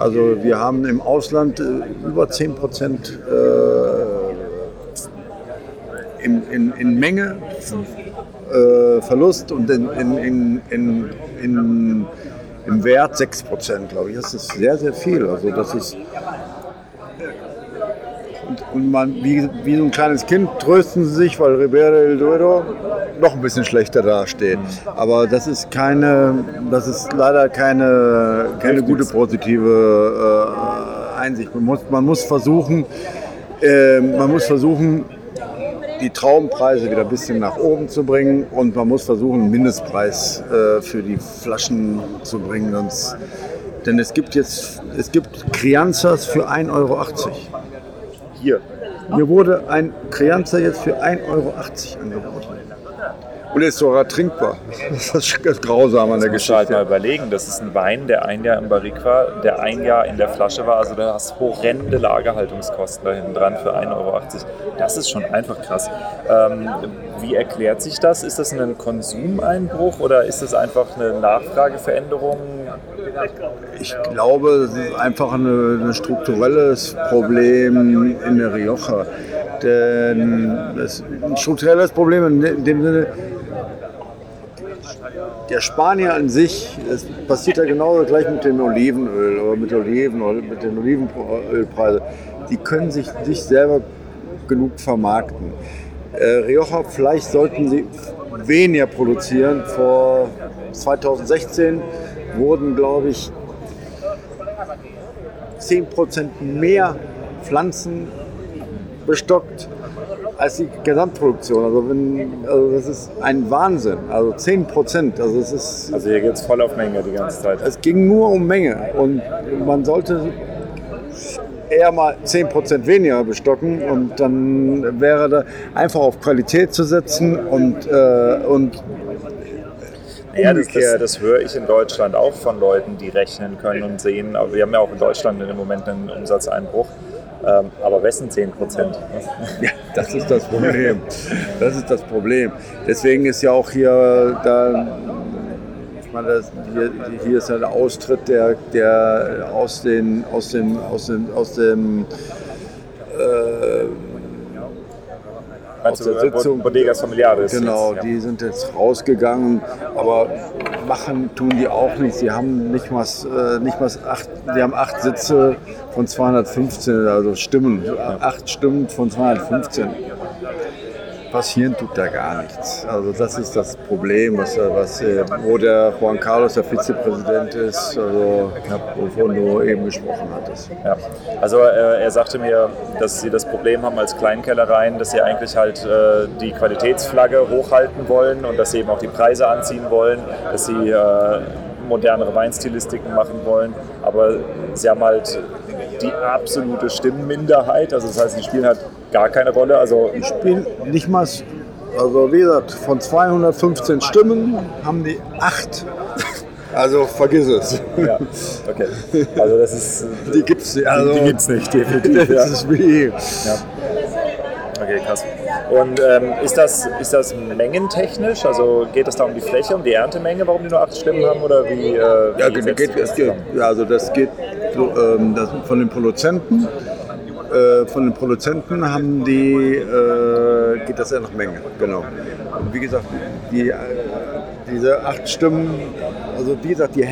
Also wir haben im Ausland äh, über 10 Prozent äh, in, in, in Menge äh, Verlust und in, in, in, in, im Wert 6 Prozent, glaube ich. Das ist sehr, sehr viel. Also das ist und, und man, wie, wie so ein kleines Kind trösten sie sich, weil Ribera del Duero noch ein bisschen schlechter dasteht. Aber das ist keine, das ist leider keine, keine gute positive äh, Einsicht. Man muss, man muss versuchen, äh, man muss versuchen, die Traubenpreise wieder ein bisschen nach oben zu bringen und man muss versuchen, einen Mindestpreis äh, für die Flaschen zu bringen. Sonst, denn es gibt jetzt, es gibt Crianzas für 1,80 Euro. Hier. Mir wurde ein Crianza jetzt für 1,80 Euro angeboten. Und ist sogar trinkbar. Das ist das Grausame an der musst du halt mal Geschichte. überlegen, das ist ein Wein, der ein Jahr im Barrique war, der ein Jahr in der Flasche war. Also da hast horrende Lagerhaltungskosten da hinten dran für 1,80 Euro. Das ist schon einfach krass. Ähm, wie erklärt sich das? Ist das ein Konsumeinbruch oder ist das einfach eine Nachfrageveränderung? Ich glaube, das ist einfach eine- ein strukturelles Problem in der Rioja. Denn das ist ein strukturelles Problem in dem Sinne, der Spanier an sich, es passiert ja genauso gleich mit dem Olivenöl oder mit, Oliven, oder mit den Olivenölpreisen. Die können sich nicht selber genug vermarkten. Äh, Rioja, vielleicht sollten sie weniger produzieren. Vor 2016 wurden, glaube ich, 10% mehr Pflanzen bestockt als die Gesamtproduktion. Also, wenn, also das ist ein Wahnsinn. Also 10 Prozent. Also, es ist, Also hier geht es voll auf Menge die ganze Zeit. es ging nur um Menge. Und man sollte eher mal 10 Prozent weniger bestocken und dann wäre da einfach auf Qualität zu setzen und, äh, und Ja, das, das, das höre ich in Deutschland auch von Leuten, die rechnen können und sehen. Aber wir haben ja auch in Deutschland im Moment einen Umsatzeinbruch. Ähm, aber wessen 10 Prozent? Ja, das ist das Problem. Das ist das Problem. Deswegen ist ja auch hier da, ich meine, das, hier, hier ist ja der Austritt der, der aus den, aus den, aus den, aus dem, äh, Aus der Sitzung- Bodegas Familiares? genau, jetzt, ja. die sind jetzt rausgegangen, aber machen tun die auch nicht. Sie haben nicht mal, äh, nicht mal acht, die haben acht Sitze von 215, also Stimmen, acht Stimmen von 215. Passieren tut da gar nichts. Also das ist das Problem, was, was, äh, wo der Juan Carlos der Vizepräsident ist, also, wovon du eben gesprochen hattest. Ja. Also äh, er sagte mir, dass sie das Problem haben als Kleinkellereien, dass sie eigentlich halt äh, die Qualitätsflagge hochhalten wollen und dass sie eben auch die Preise anziehen wollen, dass sie äh, modernere Weinstilistiken machen wollen, aber sie haben halt die absolute Stimmenminderheit, also das heißt, sie spielen halt gar keine Rolle. Also Die spielen nicht mal, also wie gesagt, von 215 Stimmen haben die acht. Also vergiss es. ja, okay. Also das ist Die gibt's nicht. Also, die gibt's nicht, definitiv. Das Ja. ist wie. Ja. Okay, krass. Und ähm, ist, das, ist das mengentechnisch? Also geht es da um die Fläche, um die Erntemenge, warum die nur acht Stimmen haben? Oder wie, äh, Ja, wie setzt geht, das es geht, ja, also das geht das, von den Produzenten. Äh, von den Produzenten haben die, äh, geht das ja nach Menge, genau. Und wie gesagt, die, äh, diese acht Stimmen, also wie gesagt, die,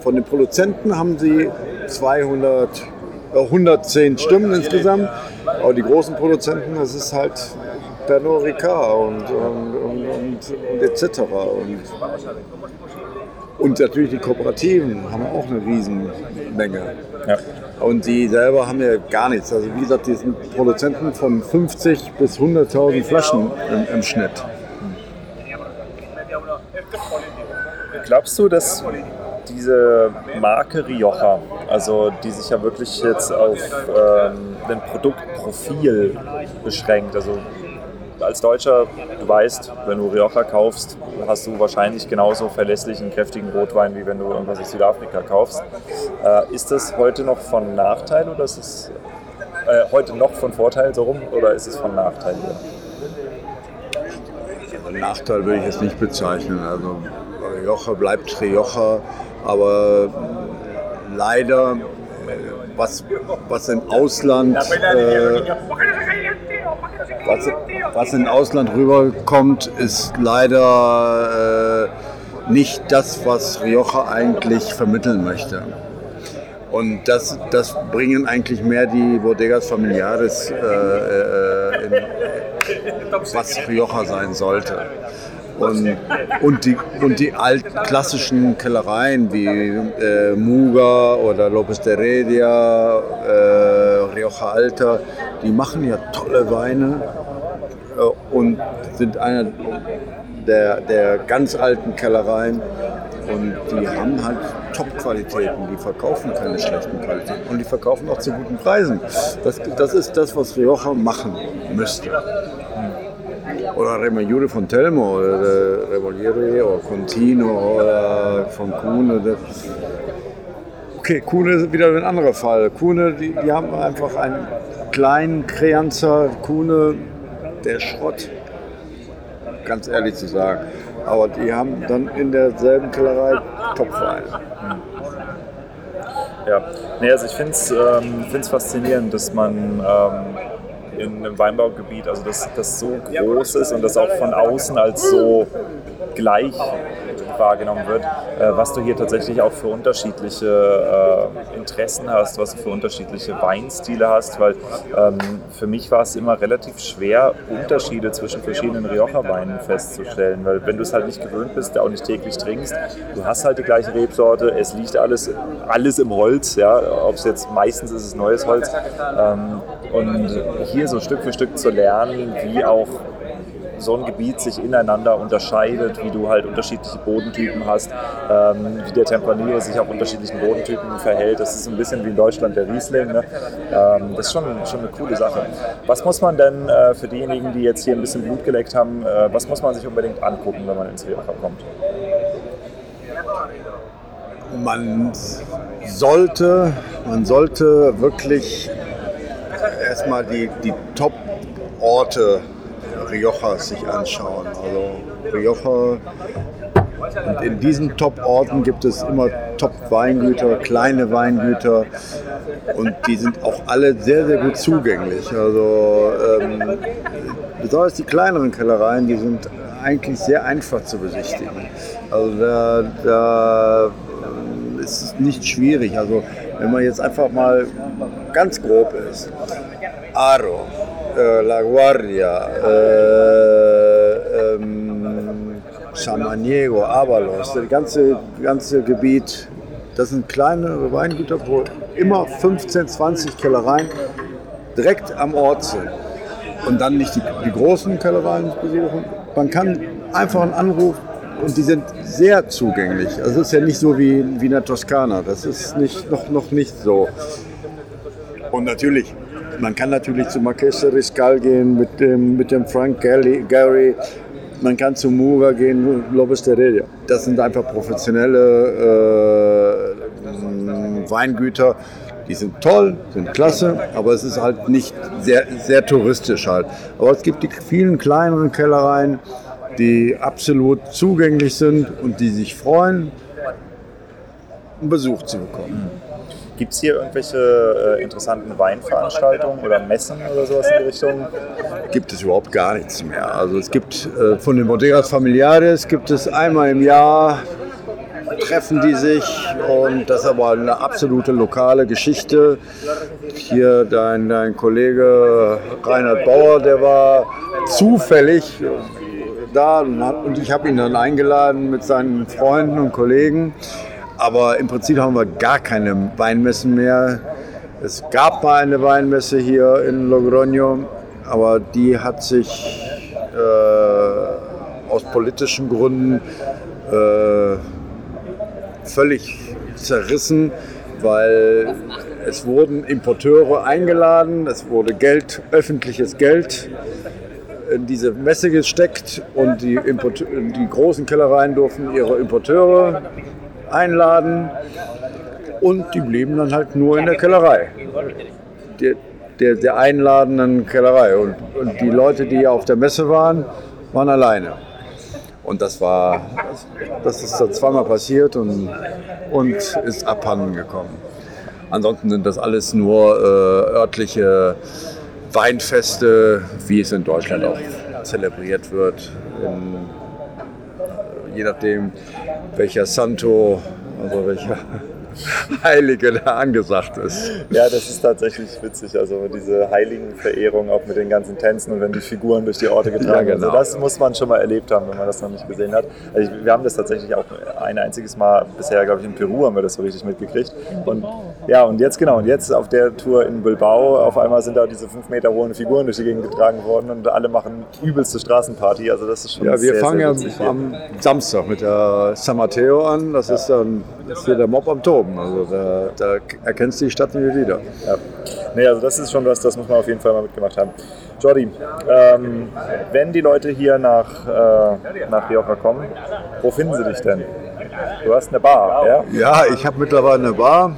von den Produzenten haben sie 200, äh, 110 Stimmen insgesamt, aber die großen Produzenten, das ist halt Pernod Ricard und, und, und, und, und etc. Und und natürlich die Kooperativen haben auch eine Riesenmenge. Ja. Und die selber haben ja gar nichts. Also wie gesagt, die sind Produzenten von 50 bis 100.000 Flaschen im, im Schnitt. Glaubst du, dass diese Marke Rioja, also die sich ja wirklich jetzt auf ähm, ein Produktprofil beschränkt, also als Deutscher, du weißt, wenn du Rioja kaufst, hast du wahrscheinlich genauso verlässlichen, kräftigen Rotwein, wie wenn du irgendwas aus Südafrika kaufst. Äh, ist das heute noch von Nachteil oder ist es äh, heute noch von Vorteil so rum oder ist es von Nachteil? Also Nachteil würde ich jetzt nicht bezeichnen. Also Rioja bleibt Rioja, aber leider, äh, was, was im Ausland äh, was, im Ausland rüberkommt, ist leider äh, nicht das, was Rioja eigentlich vermitteln möchte. Und das, das bringen eigentlich mehr die Bodegas Familiares, äh, äh, in, was Rioja sein sollte. Und, und, die, und die altklassischen Kellereien wie äh, Muga oder Lopez de Heredia, äh, Rioja Alta, die machen ja tolle Weine und sind einer der, der ganz alten Kellereien. Und die haben halt Top-Qualitäten, die verkaufen keine schlechten Qualitäten. Und die verkaufen auch zu guten Preisen. Das, das ist das, was Rioja machen müsste. Oder Remajure von Telmo, oder Revoliere, oder Contino, oder von Kuhne. Okay, Kuhne ist wieder ein anderer Fall. Kuhne, die, die haben einfach einen kleinen Kreanzer, Kuhne, der Schrott. Ganz ehrlich zu sagen. Aber die haben dann in derselben Kellerei Topwein. Ja, nee, also ich finde es ähm, find's faszinierend, dass man ähm, in einem Weinbaugebiet, also dass das so groß ist und das auch von außen als so gleich wahrgenommen wird, äh, was du hier tatsächlich auch für unterschiedliche äh, Interessen hast, was du für unterschiedliche Weinstile hast, weil ähm, für mich war es immer relativ schwer, Unterschiede zwischen verschiedenen Rioja-Weinen festzustellen, weil wenn du es halt nicht gewöhnt bist, auch nicht täglich trinkst, du hast halt die gleiche Rebsorte, es liegt alles, alles im Holz, ja, ob es jetzt meistens ist es neues Holz. Ähm, und hier so Stück für Stück zu lernen, wie auch so ein Gebiet sich ineinander unterscheidet, wie du halt unterschiedliche Bodentypen hast, ähm, wie der Tempranillo sich auf unterschiedlichen Bodentypen verhält. Das ist ein bisschen wie in Deutschland der Riesling. Ne? Ähm, das ist schon, schon eine coole Sache. Was muss man denn äh, für diejenigen, die jetzt hier ein bisschen Blut geleckt haben, äh, was muss man sich unbedingt angucken, wenn man ins Rioja kommt? Man sollte, man sollte wirklich erstmal die, die Top-Orte Rioja sich anschauen. Also Rioja und in diesen Top-Orten gibt es immer Top-Weingüter, kleine Weingüter und die sind auch alle sehr, sehr gut zugänglich. Also ähm, besonders die kleineren Kellereien, die sind eigentlich sehr einfach zu besichtigen. Also da, da ist es nicht schwierig. Also wenn man jetzt einfach mal ganz grob ist. Aro, äh, La Guardia, äh, ähm, Samaniego, Avalos, das ganze, ganze Gebiet, das sind kleine Weingüter, wo immer 15, 20 Kellereien direkt am Ort sind. Und dann nicht die, die großen Kellereien besuchen. Man kann einfach einen Anruf und die sind sehr zugänglich. Also es ist ja nicht so wie, wie in der Toskana. Das ist nicht, noch, noch nicht so. Und natürlich man kann natürlich zu Marquesa Riscal gehen mit dem, mit dem Frank Gary. Man kann zu Mura gehen, Lopez de Heredia. Das sind einfach professionelle äh, Weingüter. Die sind toll, sind klasse, aber es ist halt nicht sehr, sehr touristisch halt. Aber es gibt die vielen kleineren Kellereien, die absolut zugänglich sind und die sich freuen, einen Besuch zu bekommen. Gibt es hier irgendwelche äh, interessanten Weinveranstaltungen oder Messen oder sowas in die Richtung? Gibt es überhaupt gar nichts mehr. Also es gibt äh, von den Bodegas Familiares gibt es einmal im Jahr treffen die sich und das ist aber eine absolute lokale Geschichte. Hier dein, dein Kollege Reinhard Bauer, der war zufällig da und ich habe ihn dann eingeladen mit seinen Freunden und Kollegen. Aber im Prinzip haben wir gar keine Weinmessen mehr. Es gab mal eine Weinmesse hier in Logroño, aber die hat sich äh, aus politischen Gründen äh, völlig zerrissen, weil es wurden Importeure eingeladen, es wurde Geld, öffentliches Geld in diese Messe gesteckt und die, Import die großen Kellereien durften ihre Importeure einladen und die blieben dann halt nur in der Kellerei. Der, der, der einladenden Kellerei. Und, und die Leute, die auf der Messe waren, waren alleine. Und das war, das ist dann zweimal passiert und, und ist abhanden gekommen. Ansonsten sind das alles nur äh, örtliche Weinfeste, wie es in Deutschland auch zelebriert wird. In, je nachdem, welcher Santo, also welcher Heilige da angesagt ist. Ja, das ist tatsächlich witzig. Also diese Heiligenverehrung auch mit den ganzen Tänzen und wenn die Figuren durch die Orte getragen werden. Ja, genau. Also das muss man schon mal erlebt haben, wenn man das noch nicht gesehen hat. Also wir haben das tatsächlich auch ein einziges Mal bisher, glaube ich, in Peru haben wir das so richtig mitgekriegt. Und ja, und jetzt genau, und jetzt auf der Tour in Bilbao, auf einmal sind da diese fünf Meter hohen Figuren durch die Gegend getragen worden und alle machen übelste Straßenparty. Also das ist schon Ja, wir sehr, fangen ja am Samstag mit der San Mateo an. Das ja. ist dann das ist hier der Mob am Toben. Also da, da erkennst du die Stadt nicht wieder. Ja. Nee, also das ist schon was, das muss man auf jeden Fall mal mitgemacht haben. Jordi, ähm, wenn die Leute hier nach, äh, nach Rioja kommen, wo finden sie dich denn? Du hast eine Bar, ja? Ja, ich habe mittlerweile eine Bar.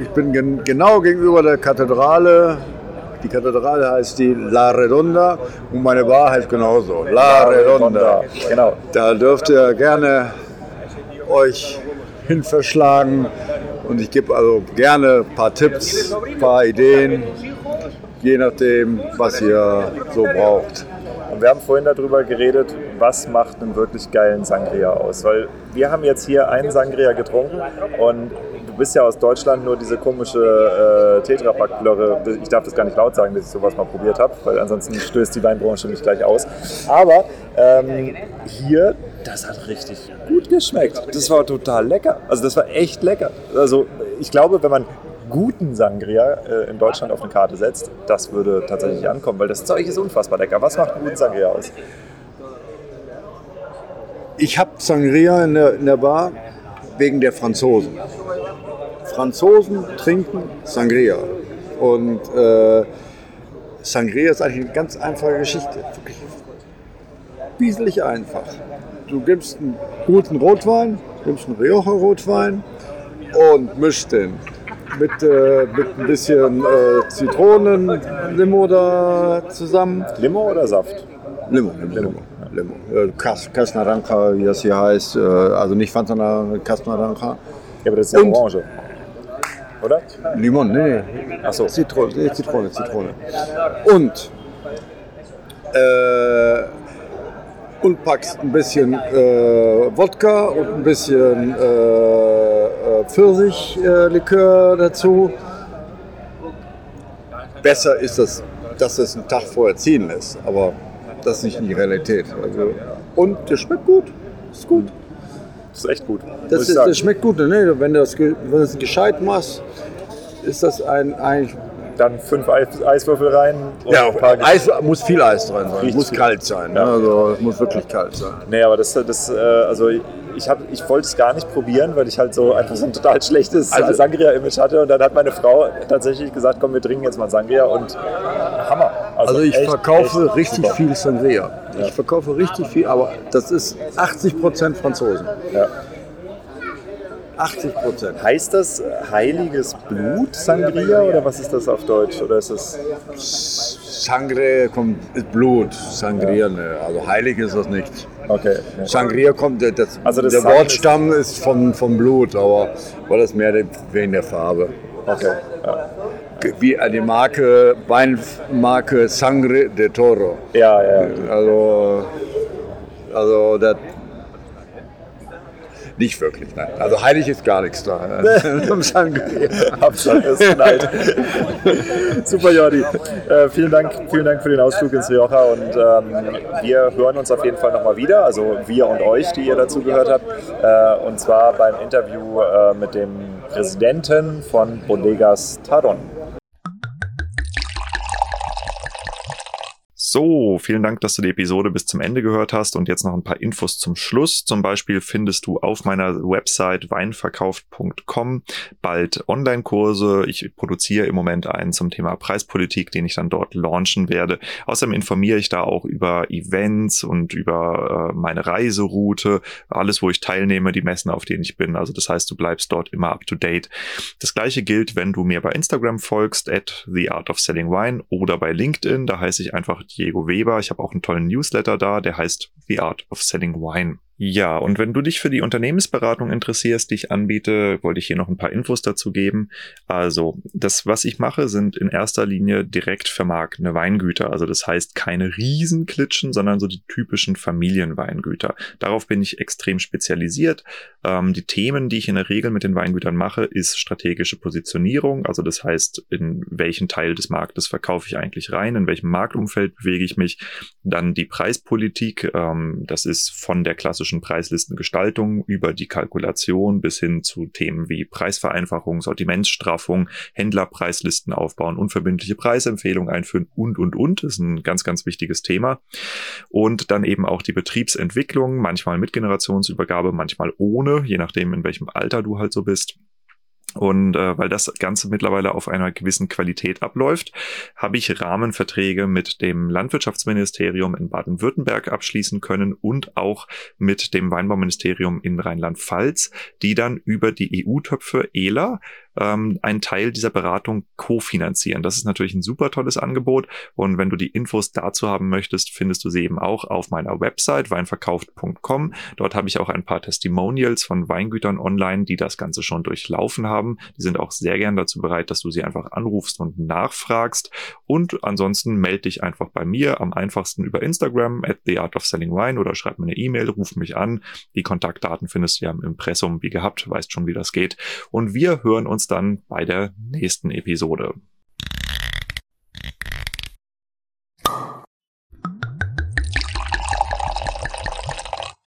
Ich bin gen genau gegenüber der Kathedrale. Die Kathedrale heißt die La Redonda und meine Bar heißt genauso. La, La Redonda. Redonda. Genau. Da dürft ihr gerne euch hin verschlagen. Und ich gebe also gerne ein paar Tipps, ein paar Ideen, je nachdem, was ihr so braucht. Und wir haben vorhin darüber geredet, was macht einen wirklich geilen Sangria aus. Weil wir haben jetzt hier einen Sangria getrunken und du bist ja aus Deutschland nur diese komische äh, Tetrapack-Blöre. Ich darf das gar nicht laut sagen, dass ich sowas mal probiert habe, weil ansonsten stößt die Weinbranche mich gleich aus. Aber ähm, hier, das hat richtig gut geschmeckt. Das war total lecker. Also das war echt lecker. Also ich glaube, wenn man guten Sangria äh, in Deutschland auf eine Karte setzt, das würde tatsächlich ankommen, weil das Zeug ist unfassbar lecker. Was macht einen guten Sangria aus? Ich habe Sangria in der, in der Bar wegen der Franzosen. Franzosen trinken Sangria. Und äh, Sangria ist eigentlich eine ganz einfache Geschichte. Wirklich bieselig einfach. Du gibst einen guten Rotwein, gibst einen Rioja-Rotwein und mischst den mit, äh, mit ein bisschen äh, Zitronen, Limo da zusammen. Limo oder Saft? Limo, Limo, Limo. Limo. Äh, Naranja, wie das hier heißt. Äh, also nicht Fanta, Cas Naranja. Ja, aber das ist ja Und- Orange. Oder? Limon, nee, nee. Achso. Zitrone, Zitrone, Zitrone. Und, äh, und packst ein bisschen äh, Wodka und ein bisschen äh, äh, Pfirsichlikör dazu. Besser ist es, dass es einen Tag vorher ziehen lässt, aber das ist nicht die Realität. Also, und der schmeckt gut. Ist gut. Das ist echt gut. Das, ist, das schmeckt gut. Ne? Wenn du wenn das gescheit machst, ist das ein, ein Dann fünf Eis Eiswürfel rein und Ja, Eis, muss viel Eis drin sein. Richtig muss kalt sein. Ne? Ja. Also es muss wirklich kalt sein. Nee, aber das, das äh, also ich, hab, ich wollte es gar nicht probieren, weil ich halt so einfach so ein total schlechtes Also- Sangria-Image hatte. Und dann hat meine Frau tatsächlich gesagt, komm, wir trinken jetzt mal Sangria und Hammer. Also ich echt, verkaufe echt richtig super. viel Sangria. Ich verkaufe richtig viel, aber das ist 80% Franzosen. Ja. 80%. Heißt das heiliges Blut Sangria oder was ist das auf Deutsch? Oder ist das Sangre kommt Blut, Sangria, ne. also heilig ist das nicht. okay? Sangria kommt, äh, das, Also das der Sang Wortstamm ist vom, vom Blut, aber war das mehr wegen der Farbe. Okay. Ja, Wie äh, die Marke, Weinmarke Sangre de Toro. ja. ja. Also, also das nicht wirklich, nein. Also heilig ist gar nichts da. [laughs] Hauptsache es knallt. [laughs] Super, Jordi. Äh, vielen, Dank, vielen Dank für den Ausflug ins Rioja und ähm, wir hören uns auf jeden Fall nochmal wieder, also wir und euch, die ihr dazu gehört habt, äh, und zwar beim Interview äh, mit dem Präsidenten von Bodegas Taron. So, vielen Dank, dass du die Episode bis zum Ende gehört hast und jetzt noch ein paar Infos zum Schluss. Zum Beispiel findest du auf meiner Website weinverkauft.com bald Online-Kurse. Ich produziere im Moment einen zum Thema Preispolitik, den ich dann dort launchen werde. Außerdem informiere ich da auch über Events und über äh, meine Reiseroute, alles, wo ich teilnehme, die Messen, auf denen ich bin. Also das heißt, du bleibst dort immer up to date. Das gleiche gilt, wenn du mir bei Instagram folgst, at The Art of Selling Wine oder bei LinkedIn, da heiße ich einfach Diego Weber. Ich habe auch einen tollen Newsletter da, der heißt The Art of Selling Wine. Ja, und wenn du dich für die Unternehmensberatung interessierst, die ich anbiete, wollte ich hier noch ein paar Infos dazu geben. Also, das, was ich mache, sind in erster Linie direkt vermarktende Weingüter. Also das heißt keine Riesenklitschen, sondern so die typischen Familienweingüter. Darauf bin ich extrem spezialisiert. Ähm, die Themen, die ich in der Regel mit den Weingütern mache, ist strategische Positionierung. Also das heißt, in welchen Teil des Marktes verkaufe ich eigentlich rein, in welchem Marktumfeld bewege ich mich. Dann die Preispolitik, ähm, das ist von der klassischen Preislistengestaltung über die Kalkulation bis hin zu Themen wie Preisvereinfachung, Sortimentsstraffung, Händlerpreislisten aufbauen, unverbindliche Preisempfehlungen einführen und, und, und. Das ist ein ganz, ganz wichtiges Thema. Und dann eben auch die Betriebsentwicklung, manchmal mit Generationsübergabe, manchmal ohne, je nachdem, in welchem Alter du halt so bist. Und äh, weil das Ganze mittlerweile auf einer gewissen Qualität abläuft, habe ich Rahmenverträge mit dem Landwirtschaftsministerium in Baden-Württemberg abschließen können und auch mit dem Weinbauministerium in Rheinland-Pfalz, die dann über die EU-Töpfe ELA ähm, einen Teil dieser Beratung kofinanzieren. Das ist natürlich ein super tolles Angebot und wenn du die Infos dazu haben möchtest, findest du sie eben auch auf meiner Website weinverkauft.com. Dort habe ich auch ein paar Testimonials von Weingütern online, die das Ganze schon durchlaufen haben. Die sind auch sehr gern dazu bereit, dass du sie einfach anrufst und nachfragst. Und ansonsten melde dich einfach bei mir am einfachsten über Instagram at the art of selling wine oder schreib mir eine E-Mail, ruf mich an. Die Kontaktdaten findest du ja im Impressum wie gehabt, weißt schon, wie das geht. Und wir hören uns dann bei der nächsten Episode.